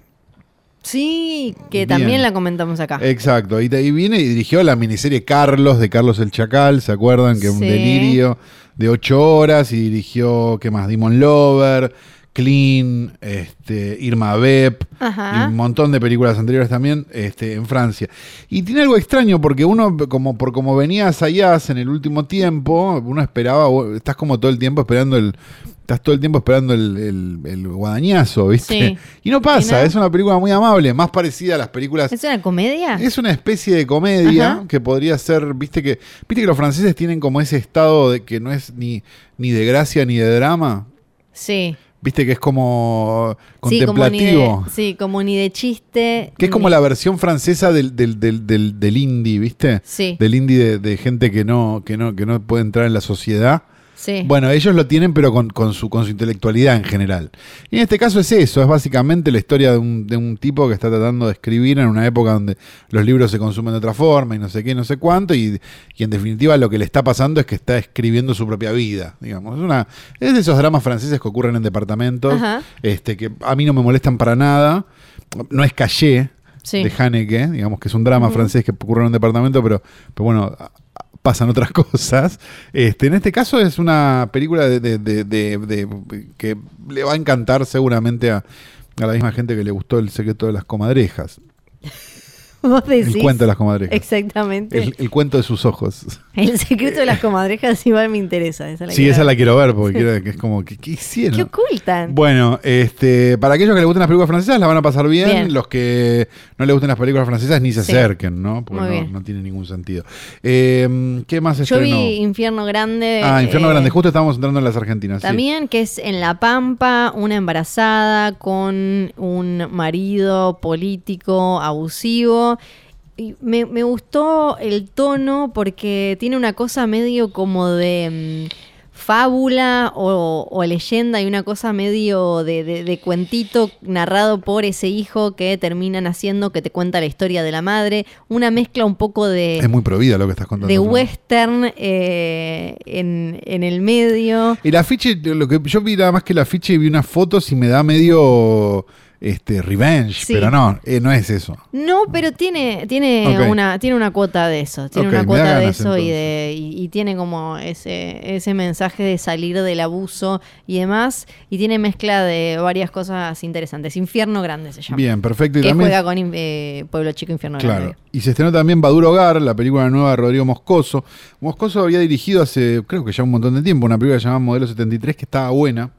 Sí, que Bien. también la comentamos acá. Exacto, y, ahí viene y dirigió la miniserie Carlos de Carlos el Chacal, ¿se acuerdan? Que es un Sí. delirio de ocho horas y dirigió, ¿qué más? Demon Lover, Clean, este, Irma Beb y un montón de películas anteriores también este, en Francia. Y tiene algo extraño porque uno, como por como venía Sayas en el último tiempo, uno esperaba, estás como todo el tiempo esperando el... Estás todo el tiempo esperando el, el- el guadañazo, ¿viste? Sí. <laughs> Y no ¿Y pasa, no? es una película muy amable, más parecida a las películas ¿Es una comedia? es una especie de comedia Ajá. que podría ser, viste que, viste que los franceses tienen como ese estado de que no es ni, ni de gracia ni de drama, Sí. Viste que es como Sí, como ni contemplativo. de, sí, como ni de chiste. Que es como ni- la versión francesa del, del, del, del, del indie, ¿viste? Sí, Del indie de, de gente que no, que no, que no puede entrar en la sociedad. Sí. Bueno, ellos lo tienen, pero con, con su, con su intelectualidad en general. Y en este caso es eso, es básicamente la historia de un, de un tipo que está tratando de escribir en una época donde los libros se consumen de otra forma y no sé qué, no sé cuánto, y, y en definitiva lo que le está pasando es que está escribiendo su propia vida, digamos. Es, una, es de esos dramas franceses que ocurren en departamentos, Ajá. este, que a mí no me molestan para nada. No es Sí. de Haneke, digamos que es un drama francés que ocurre en un departamento, pero, pero bueno, pasan otras <laughs> cosas. Este, en este caso es una película de, de- de- de- que le va a encantar seguramente a la misma gente que le gustó El secreto de las comadrejas. Vos decís. El cuento de las comadrejas. Exactamente. El, el cuento de sus ojos. El secreto de las comadrejas igual me interesa. Esa la Sí, esa ver. la quiero ver porque quiero que es como, ¿qué, qué hicieron? ¿Qué ocultan? Bueno, este, para aquellos que les gusten las películas francesas, la van a pasar bien. Bien. Los que no les gusten las películas francesas, ni se Sí. acerquen, ¿no? Porque Muy no, bien. no tiene ningún sentido. Eh, ¿Qué más Yo estrenó? vi Infierno Grande. ah, Infierno eh, Grande. Justo estábamos entrando en las Argentinas. sí. También que es en La Pampa, una embarazada con un marido político abusivo. Y me, me gustó el tono porque tiene una cosa medio como de mm, fábula o, o leyenda y una cosa medio de, de- de cuentito narrado por ese hijo que termina naciendo, que te cuenta la historia de la madre. Una mezcla un poco de, Es muy provida lo que estás contando. de western eh, en, en el medio. El afiche, lo que yo vi nada más que el afiche vi unas fotos y me da medio este revenge, Sí. pero no, eh, no es eso. No, pero tiene, tiene una, tiene una cuota de eso, tiene una cuota de eso y de, y, y tiene como ese, ese mensaje de salir del abuso y demás, y tiene mezcla de varias cosas interesantes. Infierno Grande se llama. Bien, perfecto. Y que también, juega con eh, Pueblo Chico Infierno claro. Grande. Y se estrenó también Baduro Hogar, la película nueva de Rodrigo Moscoso. Moscoso había dirigido hace, creo que ya un montón de tiempo, una película llamada Modelo 73 que estaba buena.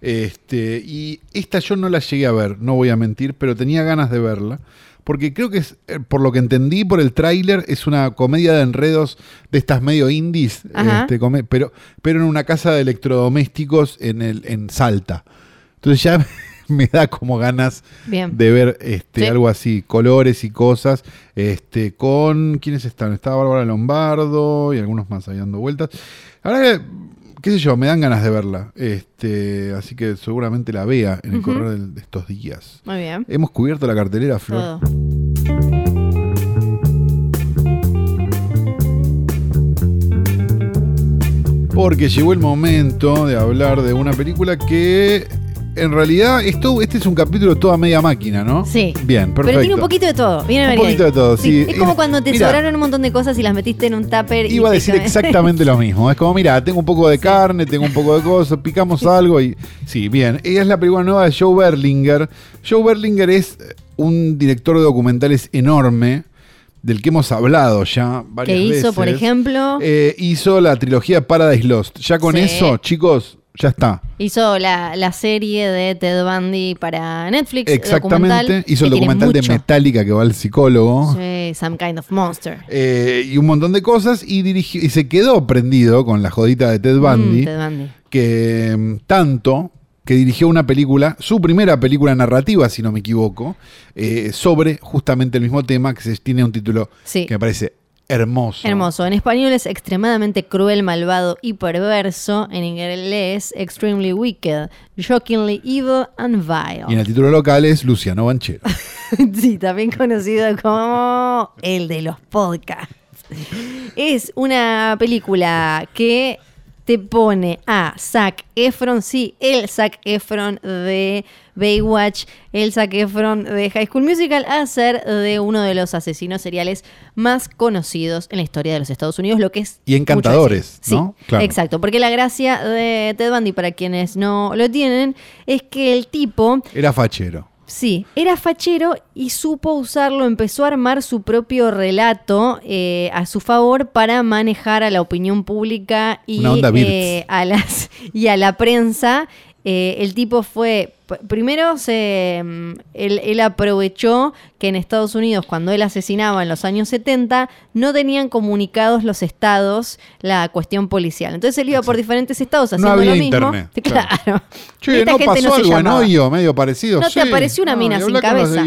Este, y esta yo no la llegué a ver, no voy a mentir, pero tenía ganas de verla. Porque creo que es, eh, por lo que entendí por el tráiler, es una comedia de enredos de estas medio indies, este, pero, pero en una casa de electrodomésticos en, el, en Salta. Entonces ya <laughs> me da como ganas Bien. de ver este, Sí. algo así, colores y cosas, este, con ¿quiénes están? Estaba Bárbara Lombardo y algunos más ahí dando vueltas. Ahora, qué sé yo, me dan ganas de verla. Este, así que seguramente la vea en el Ujú. correr del- de estos días. Muy bien. Hemos cubierto la cartelera, Flor. Todo. Porque llegó el momento de hablar de una película que en realidad esto, este es un capítulo toda media máquina, ¿no? Sí. Bien, perfecto. Pero tiene un poquito de todo. Viene Un poquito ahí. de todo, sí. Es como cuando te sobraron un montón de cosas y las metiste en un tupper. y Iba a decir comes. exactamente lo <laughs> mismo. Es como, mira, tengo un poco de carne, tengo un poco de cosas, <laughs> picamos algo y. Sí, bien. Ella es la película nueva de Joe Berlinger. Joe Berlinger es eh, un director de documentales enorme, del que hemos hablado ya varias que veces. hizo, por ejemplo, Eh, hizo la trilogía Paradise Lost. Ya con Sí. eso, chicos, ya está. hizo la, la serie de Ted Bundy para Netflix. Exactamente. hizo el documental de. Metallica que va al psicólogo. Sí, Some Kind of Monster. Eh, y un montón de cosas. Y, dirigió, y se quedó prendido con la jodita de Ted Bundy. Mm, Ted Bundy. que mm, tanto que dirigió una película, su primera película narrativa, si no me equivoco, eh, sobre justamente el mismo tema, que se, tiene un título Sí. que me parece hermoso. Hermoso. En español es extremadamente cruel, malvado y perverso. En inglés, extremely wicked, shockingly evil and vile. Y en el título local es Luciano Banchero. <laughs> sí, también conocido como el de los podcasts. Es una película que te pone a Zac Efron, sí, el Zac Efron de Baywatch, el Zac Efron de High School Musical, a ser de uno de los asesinos seriales más conocidos en la historia de los Estados Unidos, lo que es... Y encantadores. ¿no? Sí, Claro. exacto, porque la gracia de Ted Bundy, para quienes no lo tienen, es que el tipo... Era fachero. Sí, era fachero y supo usarlo, empezó a armar su propio relato eh, a su favor para manejar a la opinión pública y, eh, a, las, <laughs> y a la prensa. Eh, el tipo fue, primero se, mm, él, él aprovechó que en Estados Unidos, cuando él asesinaba en los años 70, no tenían comunicados los estados la cuestión policial. Entonces él iba por diferentes estados No haciendo había lo mismo. internet, <laughs> claro. Claro. Che, Esta ¿no gente pasó algo en. Hoyo medio parecido? No te apareció una No, mina sin cabeza.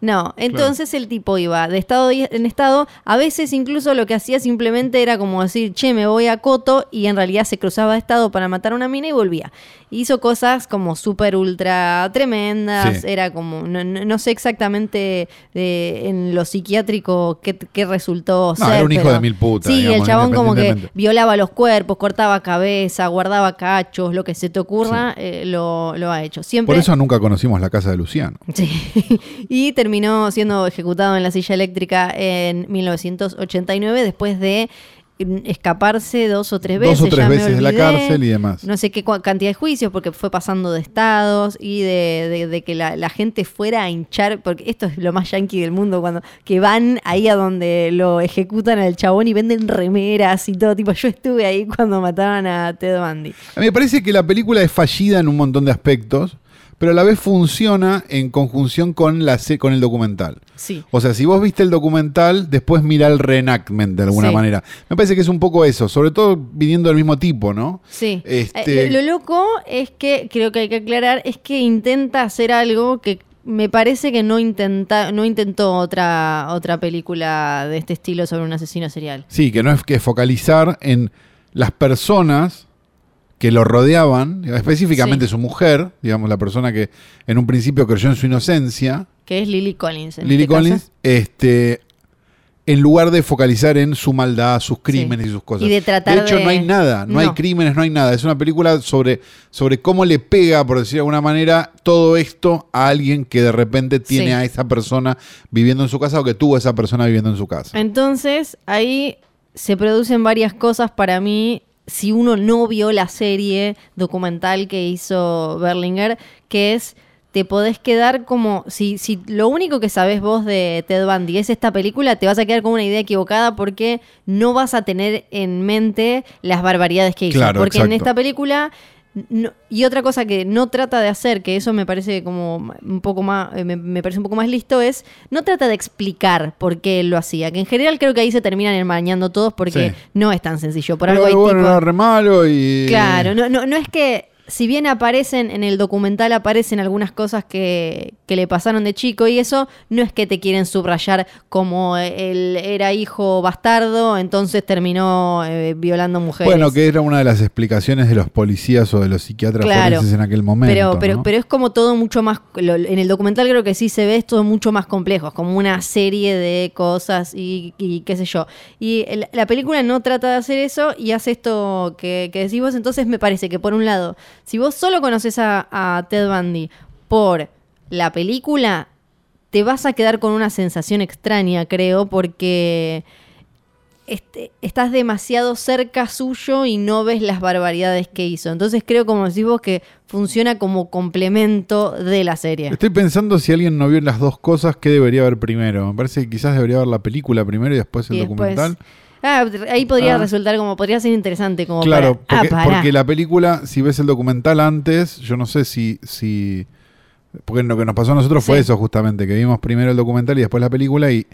No, entonces el tipo iba de estado en estado, a veces incluso lo que hacía simplemente era como decir, che, me voy a Coto, y en realidad se cruzaba de estado para matar a una mina y volvía. Hizo cosas como súper ultra tremendas, Sí. era como, no, sé exactamente eh, en lo psiquiátrico qué, qué resultó No, ser. era un hijo pero- de mil putas, Sí, digamos, el chabón como que violaba los cuerpos, cortaba cabeza, guardaba cachos, lo que se te ocurra, eh, lo, lo ha hecho. Siempre Por eso nunca conocimos la casa de Luciano. Sí. <laughs> y terminó siendo ejecutado en la silla eléctrica en 1989 después de escaparse dos o tres veces. Dos o tres ya veces de la cárcel y demás. No sé qué cantidad de juicios, porque fue pasando de estados y de, de- de que la, la gente fuera a hinchar, porque esto es lo más yankee del mundo, cuando que van ahí a donde lo ejecutan al chabón y venden remeras y todo. Tipo, yo estuve ahí cuando mataban a Ted Bundy. A mí me parece que la película es fallida en un montón de aspectos, pero a la vez funciona en conjunción con, la, con el documental. Sí. O sea, si vos viste el documental, después mira el reenactment de alguna Sí. manera. Me parece que es un poco eso, sobre todo viniendo del mismo tipo, ¿no? Sí. Este- Eh, lo, lo loco es que, creo que hay que aclarar, es que intenta hacer algo que me parece que no intenta, no intentó otra, otra película de este estilo sobre un asesino serial. Sí, que no es que focalizar en las personas que lo rodeaban, específicamente Sí. su mujer, digamos, la persona que en un principio creyó en su inocencia, Que es Lily Collins. en Lily este caso. Collins, este, en lugar de focalizar en su maldad, sus crímenes y sus cosas. Y de tratar hecho, de- no hay nada, no, hay crímenes, no hay nada. Es una película sobre, sobre cómo le pega, por decir de alguna manera, todo esto a alguien que de repente tiene Sí. a esa persona viviendo en su casa o que tuvo a esa persona viviendo en su casa. Entonces, ahí se producen varias cosas para mí. Si uno no vio la serie documental que hizo Berlinger, que es, te podés quedar como, si, si lo único que sabes vos de Ted Bundy es esta película, te vas a quedar con una idea equivocada porque no vas a tener en mente las barbaridades que hizo. Claro, porque en esta película... no- y otra cosa que no trata de hacer, que eso me parece como un poco más, eh, me, me parece un poco más listo, es no trata de explicar por qué él lo hacía. Que en general creo que ahí se terminan enmañando todos porque Sí. no es tan sencillo. Por Pero algo hay bueno, tipo- era re malo y. Claro, no, no, no es que, si bien aparecen en el documental, aparecen algunas cosas que, que le pasaron de chico y eso no es que te quieren subrayar como él era hijo bastardo, entonces terminó eh, violando mujeres. Bueno, que era una de las explicaciones de los policías o de los psiquiatras Claro. forenses en aquel momento. Pero, pero, ¿no? pero es como todo mucho más. lo- en el documental creo que sí se ve, es todo mucho más complejo. Es como una serie de cosas y, y qué sé yo. Y el- la película no trata de hacer eso y hace esto que, que decís vos. Entonces me parece que, por un lado, si vos solo conoces a, a Ted Bundy por la película, te vas a quedar con una sensación extraña, creo, porque este, estás demasiado cerca suyo y no ves las barbaridades que hizo. Entonces creo, como decís vos, que funciona como complemento de la serie. Estoy pensando si alguien no vio las dos cosas, ¿qué debería ver primero? Me parece que quizás debería ver la película primero y después el Y después- documental. Ah, ahí podría Ah. resultar como, podría ser interesante como Claro, para... porque, ah, pará. porque la película, si ves el documental antes, yo no sé si... si porque lo que nos pasó a nosotros fue eso justamente, que vimos primero el documental y después la película y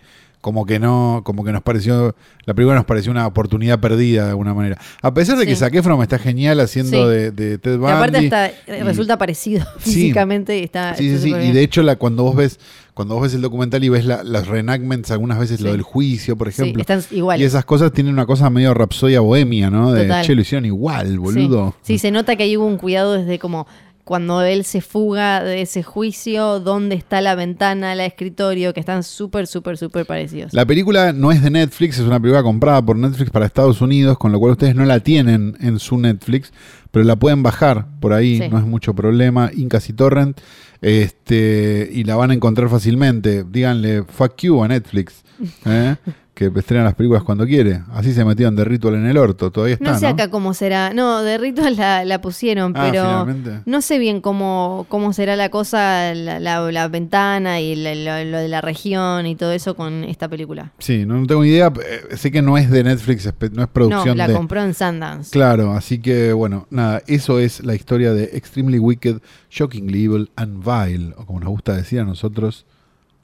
como que no, como que nos pareció, la película nos pareció una oportunidad perdida de alguna manera. A pesar de que. Zac Efron está genial haciendo Sí. de, de Ted Y Bundy. aparte hasta eh, y- resulta parecido Sí. físicamente y está... Sí, sí, Y de hecho, la, cuando vos ves, cuando vos ves el documental y ves la- las reenactments, algunas veces lo del juicio, por Sí, ejemplo. están iguales. y esas cosas tienen una cosa medio rapsodia bohemia, ¿no? De Total. che, lo hicieron igual, boludo. Sí. Sí, se nota que ahí hubo un cuidado desde como cuando él se fuga de ese juicio, dónde está la ventana, el escritorio, que están súper, súper, súper parecidos. La película no es de Netflix, es una película comprada por Netflix para Estados Unidos, con lo cual ustedes no la tienen en su Netflix, pero la pueden bajar por ahí, Sí. no es mucho problema, Incas y Torrent, este, y la van a encontrar fácilmente. Díganle fuck you a Netflix, ¿eh? <laughs> que estrena las películas cuando quiere. Así se metieron de Ritual en el orto, todavía está, no ¿no? sé acá cómo será. No, de Ritual la, la pusieron, Ah, pero finalmente. no sé bien cómo, cómo será la cosa, la, la- la ventana y la- lo, de la región y todo eso con esta película. Sí, no, no tengo ni idea, eh, sé que no es de Netflix, no es No, producción la de... compró en Sundance. Claro, así que bueno, nada, eso es la historia de Extremely Wicked, Shockingly Evil and Vile, o como nos gusta decir a nosotros,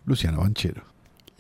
Luciano Banchero.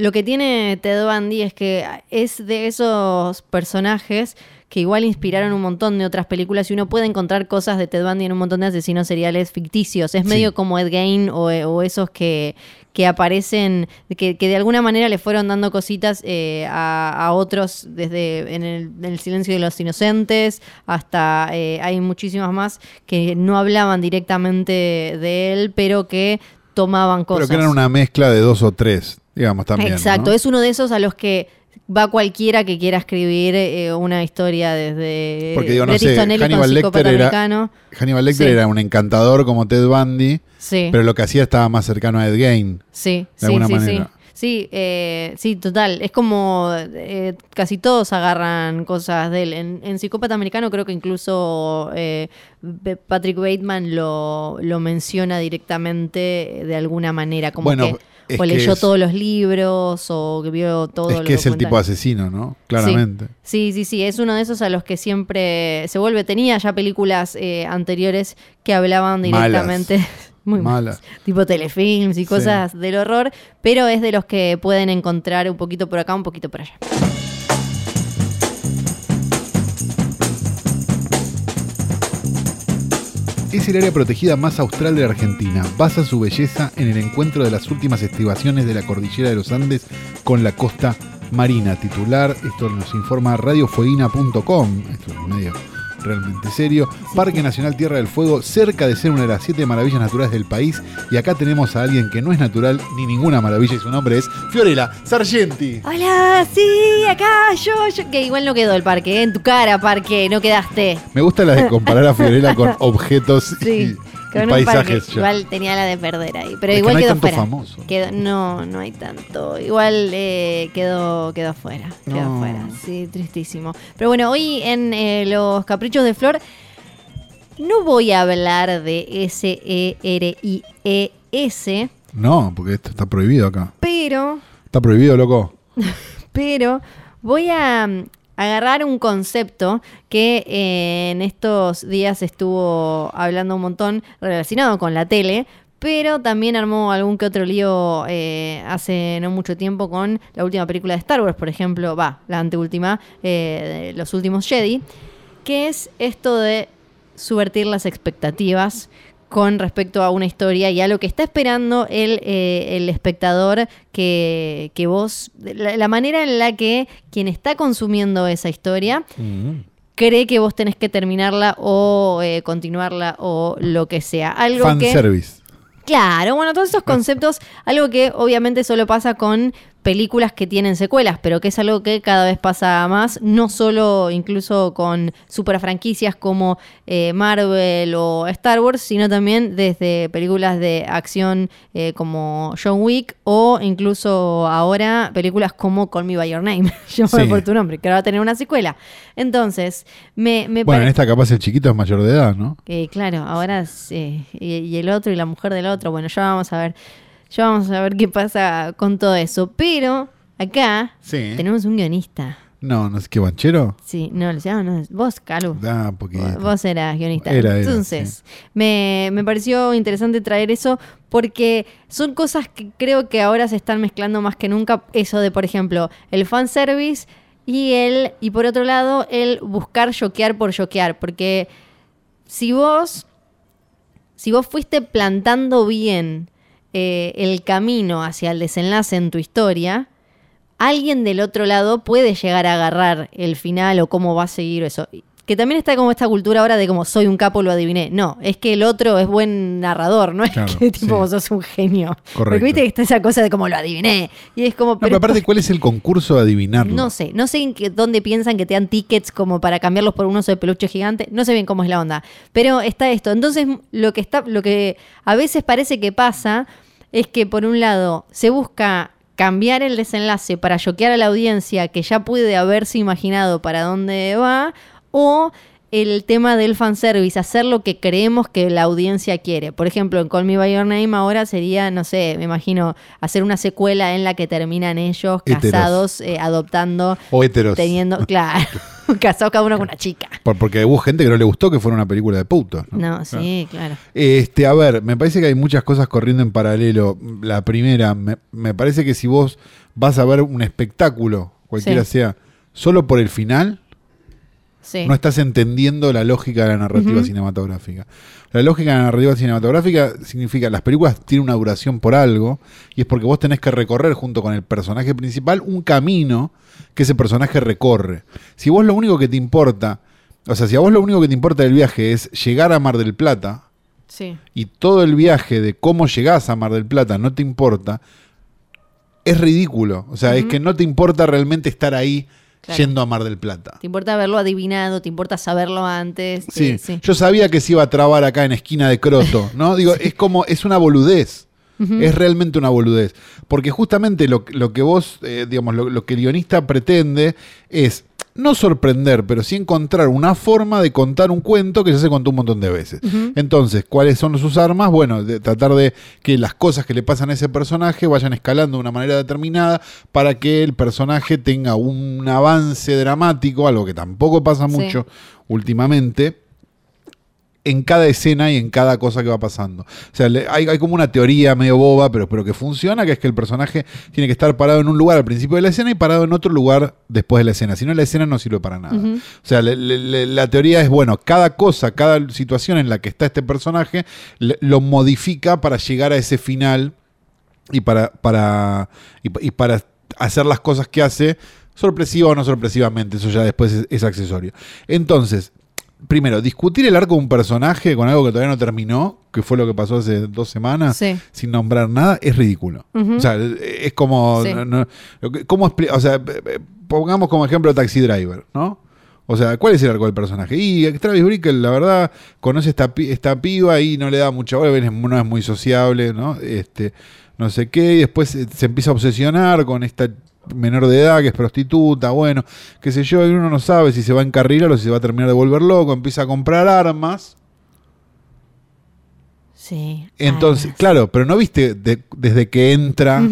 Lo que tiene Ted Bundy es que es de esos personajes que igual inspiraron un montón de otras películas y uno puede encontrar cosas de Ted Bundy en un montón de asesinos seriales ficticios. Es Sí. medio como Ed Gein o, o esos que, que aparecen, que, que de alguna manera le fueron dando cositas eh, a, a otros desde en el, en el silencio de los inocentes hasta eh, hay muchísimas más que no hablaban directamente de él, pero que tomaban cosas. Pero que eran una mezcla de dos o tres, digamos también. Exacto, ¿no? es uno de esos a los que va cualquiera que quiera escribir eh, una historia desde Porque digo, no sé, Hannibal Lecter era- americano. Hannibal Lecter Sí. era un encantador como Ted Bundy, Sí, pero lo que hacía estaba más cercano a Ed Gein. sí, de sí, alguna sí, manera. sí. Sí, eh, sí, total. Es como eh, casi todos agarran cosas de él. En, en Psicópata Americano creo que incluso eh, Patrick Bateman lo, lo menciona directamente de alguna manera. Como Bueno, que es o leyó es- todos los libros o que vio todo es que es el tipo asesino, ¿no? Claramente. Sí, sí, sí, es uno de esos a los que siempre se vuelve. Tenía ya películas eh, anteriores que hablaban Malas. directamente. <laughs> Muy Malas. malas. Tipo telefilms y Sí. cosas del horror, pero es de los que pueden encontrar un poquito por acá, un poquito por allá. Es el área protegida más austral de la Argentina. Basa su belleza en el encuentro de las últimas estribaciones de la cordillera de los Andes con la costa marina. Titular, esto nos informa radiofueguina.com. Esto es medio realmente serio. Parque Nacional Tierra del Fuego, cerca de ser una de las siete maravillas naturales del país. Y acá tenemos a alguien que no es natural ni ninguna maravilla y su nombre es Fiorella Sargenti. Hola, sí, acá yo, yo, que igual no quedó el parque, ¿eh? en tu cara, parque, no quedaste. Me gusta la de comparar a Fiorella con <laughs> objetos Sí, y, y con un parque. paisajes. Igual tenía la de perder ahí, pero Es que igual no hay quedó tanto fuera. famoso. Quedó- no, no hay tanto. Igual eh, quedó, quedó fuera. Quedó No. fuera. Sí, tristísimo. Pero bueno, hoy en eh, los caprichos de Flor no voy a hablar de E S-E-R-I-E-S, No, porque esto está prohibido acá. pero Está prohibido, loco. <laughs> pero voy a agarrar un concepto que eh, en estos días estuvo hablando un montón relacionado con la tele, pero también armó algún que otro lío eh, hace no mucho tiempo con la última película de Star Wars, por ejemplo, va, la anteúltima, eh, Los Últimos Jedi, que es esto de subvertir las expectativas con respecto a una historia y a lo que está esperando el, eh, el espectador que, que vos, la, la manera en la que quien está consumiendo esa historia cree que vos tenés que terminarla o eh, continuarla o lo que sea. Algo que... Fanservice. Claro, bueno, todos esos conceptos, algo que obviamente solo pasa con películas que tienen secuelas, pero que es algo que cada vez pasa más, no solo incluso con super franquicias como eh, Marvel o Star Wars, sino también desde películas de acción eh, como John Wick o incluso ahora películas como Call Me By Your Name, <laughs> llámame Sí. por tu nombre, que ahora va a tener una secuela. Entonces, me, me Bueno, en esta capaz el chiquito es mayor de edad, ¿no? que claro, ahora sí, y, y el otro y la mujer del otro, bueno, ya vamos a ver, ya vamos a ver qué pasa con todo eso. Pero acá Sí. tenemos un guionista. No, no sé qué banchero. Sí, no, Luciano, no, vos, Calu. Ah, porque. Vos- Vos eras guionista. Era, era, Entonces, me, me pareció interesante traer eso porque son cosas que creo que ahora se están mezclando más que nunca. Eso de, por ejemplo, el fanservice y el, y por otro lado, el buscar choquear por choquear. Porque si vos, si vos fuiste plantando bien eh, el camino hacia el desenlace en tu historia, alguien del otro lado puede llegar a agarrar el final o cómo va a seguir eso. Que también está como esta cultura ahora de como soy un capo, lo adiviné. No, es que el otro es buen narrador, no es Claro, que <laughs> tipo sí. vos sos un genio. Porque Correcto. viste que está esa cosa de como lo adiviné. Y es como, No, pero aparte, ¿cuál es el concurso de adivinarlo? no sé, no sé en qué, dónde piensan que te dan tickets como para cambiarlos por un oso de peluche gigante, no sé bien cómo es la onda, pero está esto. Entonces, lo que está, lo que a veces parece que pasa es que por un lado se busca cambiar el desenlace para choquear a la audiencia que ya puede haberse imaginado para dónde va, o el tema del fanservice, hacer lo que creemos que la audiencia quiere. Por ejemplo, en Call Me By Your Name ahora sería, no sé, me imagino, hacer una secuela en la que terminan ellos casados, eh, adoptando, O heteros. teniendo, <laughs> claro, <laughs> casados cada uno con una chica. Por- porque hubo gente que no le gustó que fuera una película de putos. ¿no? No, sí, claro. Este, a ver, me parece que hay muchas cosas corriendo en paralelo. La primera, me, me parece que si vos vas a ver un espectáculo, cualquiera Sí. sea, solo por el final, Sí. no estás entendiendo la lógica de la narrativa cinematográfica. La lógica de la narrativa cinematográfica significa las películas tienen una duración por algo y es porque vos tenés que recorrer junto con el personaje principal un camino que ese personaje recorre. Si vos lo único que te importa, o sea, si a vos lo único que te importa del viaje es llegar a Mar del Plata Sí. y todo el viaje de cómo llegás a Mar del Plata no te importa, es ridículo. O sea, es que no te importa realmente estar ahí Claro. yendo a Mar del Plata. Te importa haberlo adivinado, te importa saberlo antes. Sí, Sí, yo sabía que se iba a trabar acá en esquina de Croto, ¿no? <laughs> Digo, es como, es una boludez. Es realmente una boludez. Porque justamente lo, lo que vos, eh, digamos, lo, lo que el guionista pretende es no sorprender, pero sí encontrar una forma de contar un cuento que ya se contó un montón de veces. Entonces, ¿cuáles son sus armas? Bueno, de tratar de que las cosas que le pasan a ese personaje vayan escalando de una manera determinada para que el personaje tenga un avance dramático, algo que tampoco pasa Sí. mucho últimamente, en cada escena y en cada cosa que va pasando. O sea, le- hay, hay como una teoría medio boba, pero, pero que funciona, que es que el personaje tiene que estar parado en un lugar al principio de la escena y parado en otro lugar después de la escena. Si no, la escena no sirve para nada. O sea, le- le- le- la teoría es, bueno, cada cosa, cada situación en la que está este personaje, lo modifica para llegar a ese final y para, para, y, pa- y para hacer las cosas que hace, sorpresiva o no sorpresivamente, eso ya después es, es accesorio. Entonces, primero, discutir el arco de un personaje con algo que todavía no terminó, que fue lo que pasó hace dos semanas, Sí. sin nombrar nada, es ridículo. O sea, es como. Sí. no- no- lo que- ¿Cómo expli- O sea, pongamos como ejemplo Taxi Driver, ¿no? O sea, ¿cuál es el arco del personaje? Y Travis Brickell, la verdad, conoce esta, pi- esta piba y no le da mucha bola, no es muy sociable, ¿no? Este, no sé qué, y después eh, se empieza a obsesionar con esta menor de edad que es prostituta, bueno, qué sé yo, y uno no sabe si se va a encarrilar o si se va a terminar de volver loco, empieza a comprar armas. Sí. Entonces, claro, pero no viste de- desde que entra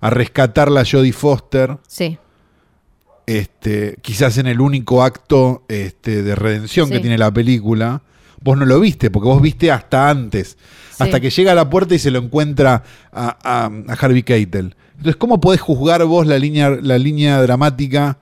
a rescatar la Jodie Foster, Sí. este, quizás en el único acto este, de redención que tiene la película, vos no lo viste, porque vos viste hasta antes. Hasta que llega a la puerta y se lo encuentra a, a- a Harvey Keitel. Entonces, ¿cómo podés juzgar vos la línea, la línea dramática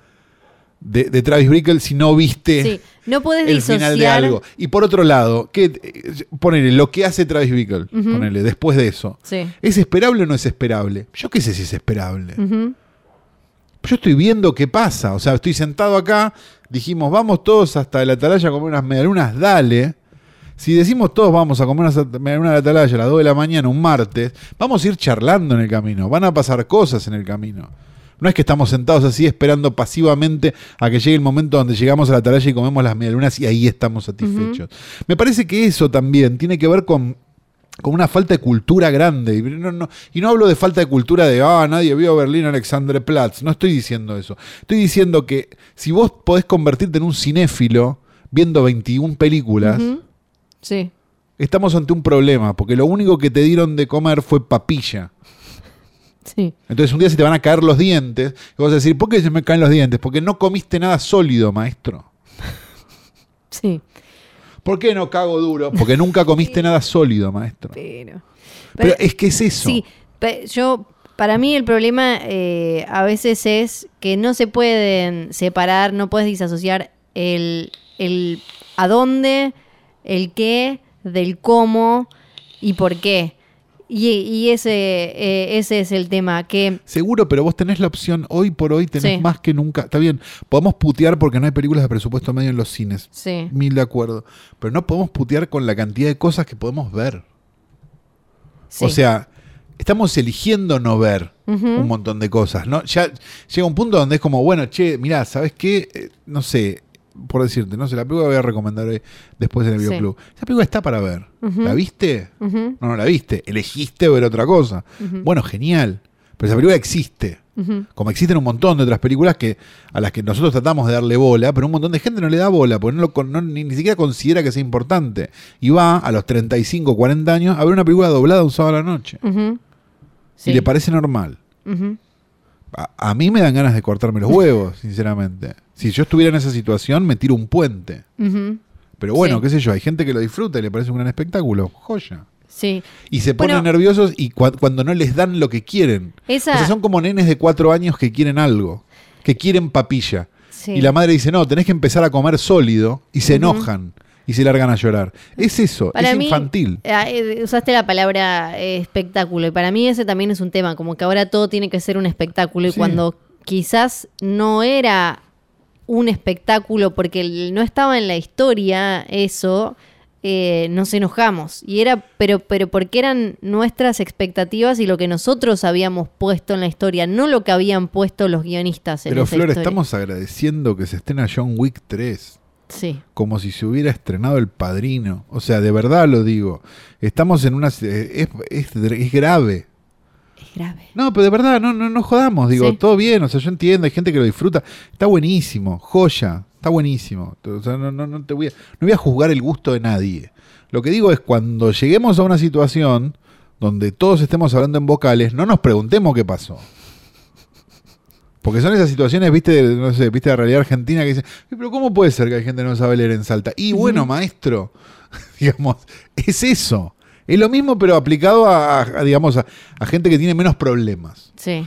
de, de Travis Bickle si no viste Sí. No el disociar. final de algo? Y por otro lado, ¿qué, eh, ponele, lo que hace Travis Bickle, Ujú. ponele, después de eso, Sí. ¿es esperable o no es esperable? Yo qué sé si es esperable. Yo estoy viendo qué pasa. O sea, estoy sentado acá. Dijimos, vamos todos hasta la atalaya a comer unas medialunas, dale. Si decimos todos vamos a comer de la atalaya a las 2 de la mañana, un martes, vamos a ir charlando en el camino. Van a pasar cosas en el camino. No es que estamos sentados así esperando pasivamente a que llegue el momento donde llegamos a la atalaya y comemos las medialunas y ahí estamos satisfechos. Me parece que eso también tiene que ver con con una falta de cultura grande. Y no, no- y no hablo de falta de cultura de, ah, nadie vio Berlín Alexanderplatz. No estoy diciendo eso. Estoy diciendo que si vos podés convertirte en un cinéfilo viendo 21 películas. Sí. estamos ante un problema, porque lo único que te dieron de comer fue papilla. Sí. Entonces un día se te van a caer los dientes, y vas a decir, ¿por qué se me caen los dientes? Porque no comiste nada sólido, maestro. <laughs> Sí. ¿Por qué no cago duro? Porque nunca comiste <laughs> nada sólido, maestro. Pero. Pero es que es eso. Sí, yo, para mí el problema eh, a veces es que no se pueden separar, no puedes disasociar el, el a dónde, el qué, del cómo y por qué. Y, y ese, eh, ese es el tema, que Seguro, pero vos tenés la opción, hoy por hoy tenés Sí. más que nunca. Está bien, podemos putear porque no hay películas de presupuesto medio en los cines. sí, Mil de acuerdo. Pero no podemos putear con la cantidad de cosas que podemos ver. sí. O sea, estamos eligiendo no ver un montón de cosas. ¿no? Ya llega un punto donde es como, bueno, che, mirá, ¿sabes qué? Eh, no sé, por decirte, no sé, la película que voy a recomendar hoy después en el Sí. videoclub. Esa película está para ver. ¿La viste? No, no la viste. Elegiste ver otra cosa. Bueno, genial. Pero esa película existe. Como existen un montón de otras películas que a las que nosotros tratamos de darle bola, pero un montón de gente no le da bola, porque no lo no- ni, ni siquiera considera que sea importante. Y va a los 35, 40 años a ver una película doblada un sábado a la noche. Sí. Y le parece normal. A, a mí me dan ganas de cortarme los huevos, <laughs> sinceramente. Si yo estuviera en esa situación, me tiro un puente. Pero bueno, Sí. qué sé yo, hay gente que lo disfruta y le parece un gran espectáculo. Joya. Sí. Y se ponen Bueno. nerviosos y cua- cuando no les dan lo que quieren. Esa- O sea, son como nenes de cuatro años que quieren algo, que quieren papilla. Sí. Y la madre dice, no, tenés que empezar a comer sólido y se enojan y se largan a llorar. Es eso, Para es mí, infantil. eh, eh, usaste la palabra eh, espectáculo y para mí ese también es un tema, como que ahora todo tiene que ser un espectáculo y Sí. cuando quizás no era un espectáculo porque no estaba en la historia eso, eh, nos enojamos y era, pero, pero porque eran nuestras expectativas y lo que nosotros habíamos puesto en la historia, no lo que habían puesto los guionistas en Pero esa Flor, historia. estamos agradeciendo que se estrena John Wick 3. Sí, como si se hubiera estrenado El Padrino. O sea, de verdad lo digo. Estamos en una... Es, es- es grave. es grave. No, pero de verdad, no, no, no jodamos. Digo, Sí. todo bien, o sea, yo entiendo, hay gente que lo disfruta. Está buenísimo, joya, está buenísimo. O sea, no, no, no te voy a, no voy a juzgar el gusto de nadie. Lo que digo es cuando lleguemos a una situación donde todos estemos hablando en vocales, no nos preguntemos qué pasó. Porque son esas situaciones, viste, de, no sé, viste la realidad argentina que dicen, pero ¿cómo puede ser que hay gente que no sabe leer en Salta? Y bueno, maestro, <laughs> digamos, es eso. Es lo mismo, pero aplicado a, a, digamos, a, a gente que tiene menos problemas. Sí,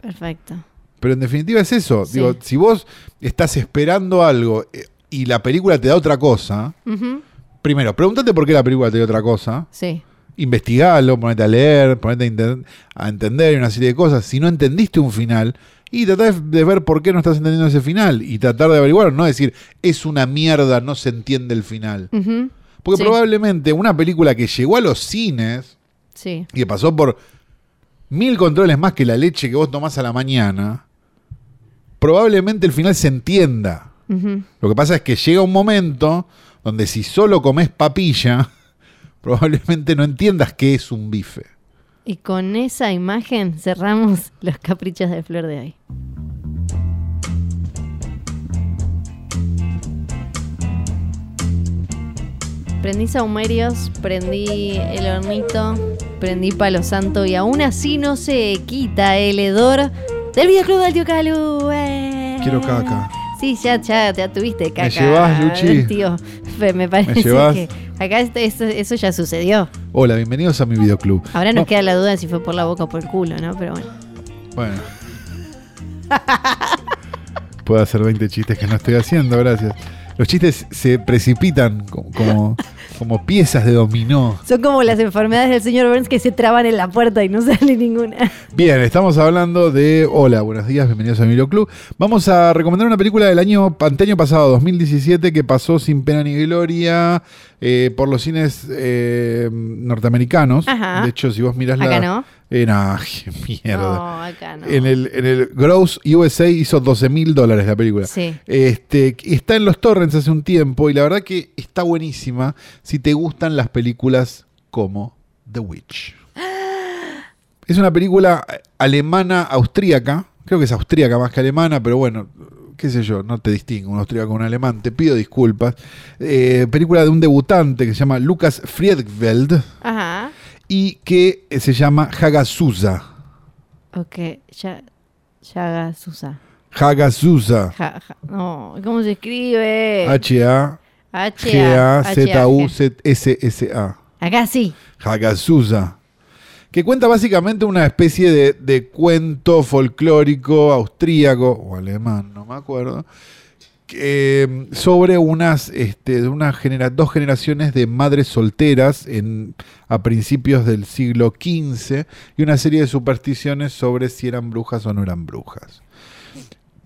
perfecto. Pero en definitiva es eso. Sí. Digo, si vos estás esperando algo eh, y la película te da otra cosa, primero, pregúntate por qué la película te da otra cosa. Sí, Investigalo, ponete a leer, ponete a, a entender una serie de cosas. Si no entendiste un final, y tratar de ver por qué no estás entendiendo ese final y tratar de averiguar, no decir es una mierda, no se entiende el final. Porque Sí. probablemente una película que llegó a los cines Sí. y que pasó por mil controles más que la leche que vos tomás a la mañana, probablemente el final se entienda. Lo que pasa es que llega un momento donde si solo comes papilla, <laughs> probablemente no entiendas qué es un bife. Y con esa imagen cerramos <laughs> los caprichos de Flor de hoy. Prendí saumerios, prendí el hornito, prendí palo santo y aún así no se quita el hedor del videoclub del tío. ¡eh! Quiero caca. Sí, ya, ya, ya tuviste caca. llevas, Luchi? <laughs> Tío, me parece llevas? que acá eso, eso ya sucedió. Hola, bienvenidos a mi videoclub. Ahora nos No, queda la duda de si fue por la boca o por el culo, ¿no? Pero bueno. Bueno. Puedo hacer 20 chistes que no estoy haciendo, gracias. Los chistes se precipitan como, como, <laughs> como piezas de dominó. Son como las enfermedades del señor Burns que se traban en la puerta y no <laughs> sale ninguna. Bien, estamos hablando de. Hola, buenos días, bienvenidos a mi videoclub. Vamos a recomendar una película del año anteaño pasado, 2017, que pasó sin pena ni gloria eh, por los cines eh, norteamericanos. Ajá. De hecho, si vos mirás la. Acá no. Eh, <laughs> qué mierda. No, acá no. En el, en el Gross USA hizo 12 mil dólares la película. Sí. Este, está en los torrents hace un tiempo y la verdad que está buenísima si te gustan las películas como The Witch. <gasps> Es una película alemana austríaca, creo que es austríaca más que alemana, pero bueno, qué sé yo, no te distingo un austríaco con un alemán, te pido disculpas. Eh, película de un debutante que se llama Lucas Friedfeld Ajá. Y que eh, se llama Hagasusa. Ok, ya. Hagasusa. Ja, ja. No, ¿cómo se escribe? H-A. G-A-Z-U-S-S-A. Acá sí. Hagasusa. Que cuenta básicamente una especie de, de cuento folclórico austríaco o alemán, no me acuerdo, que, sobre unas, este, de unas genera- dos generaciones de madres solteras en, a principios del siglo XV y una serie de supersticiones sobre si eran brujas o no eran brujas.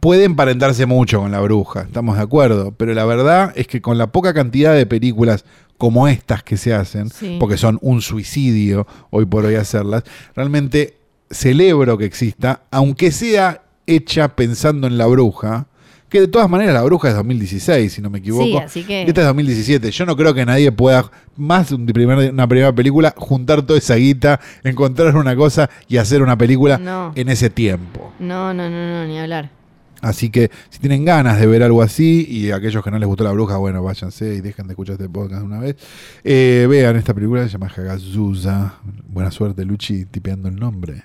Puede emparentarse mucho con la bruja, estamos de acuerdo, pero la verdad es que con la poca cantidad de películas como estas que se hacen, Sí. porque son un suicidio hoy por hoy hacerlas, realmente celebro que exista, aunque sea hecha pensando en la bruja, que de todas maneras la bruja es 2016, si no me equivoco. Sí, así que- Esta es 2017. Yo no creo que nadie pueda, más de una primera película, juntar toda esa guita, encontrar una cosa y hacer una película No. en ese tiempo. No, no, no, no, ni hablar. Así que si tienen ganas de ver algo así y aquellos que no les gustó la bruja, bueno, váyanse y dejen de escuchar este podcast una vez. Eh, vean esta película, se llama Hagazusa. Buena suerte, Luchi, tipeando el nombre.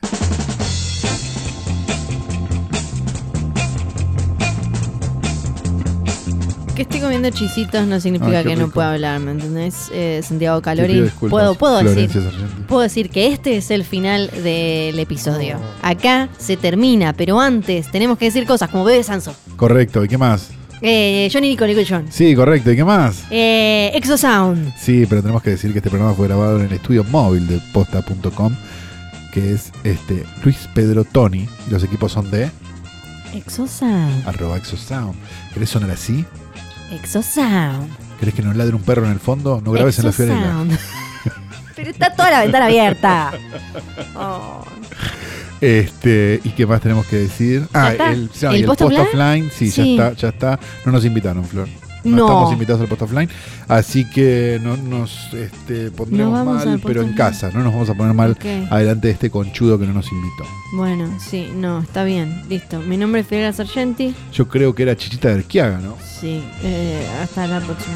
Que estoy comiendo chisitos no significa Ay, que no pueda hablar, ¿me entendés? Eh, Santiago Calori. Puedo, puedo Florencia decir. Sargenti. Puedo decir que este es el final del episodio. Acá se termina, pero antes tenemos que decir cosas como Bebe Sanso, Correcto, ¿y qué más? eh, Johnny Nico Nico John, Sí, correcto, ¿y qué más? eh, Exosound, Sí, pero tenemos que decir que este programa fue grabado en el estudio móvil de posta.com, que es este Luis Pedro Tony, y los equipos son de Exosound, arroba exosound. ¿Querés sonar así? Exosound. ¿Querés que nos ladre un perro en el fondo? No grabes en la fiorella. <laughs> Pero está toda la ventana abierta. Oh. <laughs> Este, ¿y qué más tenemos que decir? Ah, el, sí, ¿El y el post offline, sí, Sí. ya está, ya está. No nos invitaron, Flor. No, No. estamos invitados al post offline, así que no nos este, pondremos mal, pero en casa, no nos vamos a poner mal adelante de este conchudo que no nos invitó. Bueno, sí, no, está bien, listo. Mi nombre es Fidel Sargenti. Yo creo que era Chichita de Arquiaga, ¿no? Sí, eh, hasta la próxima.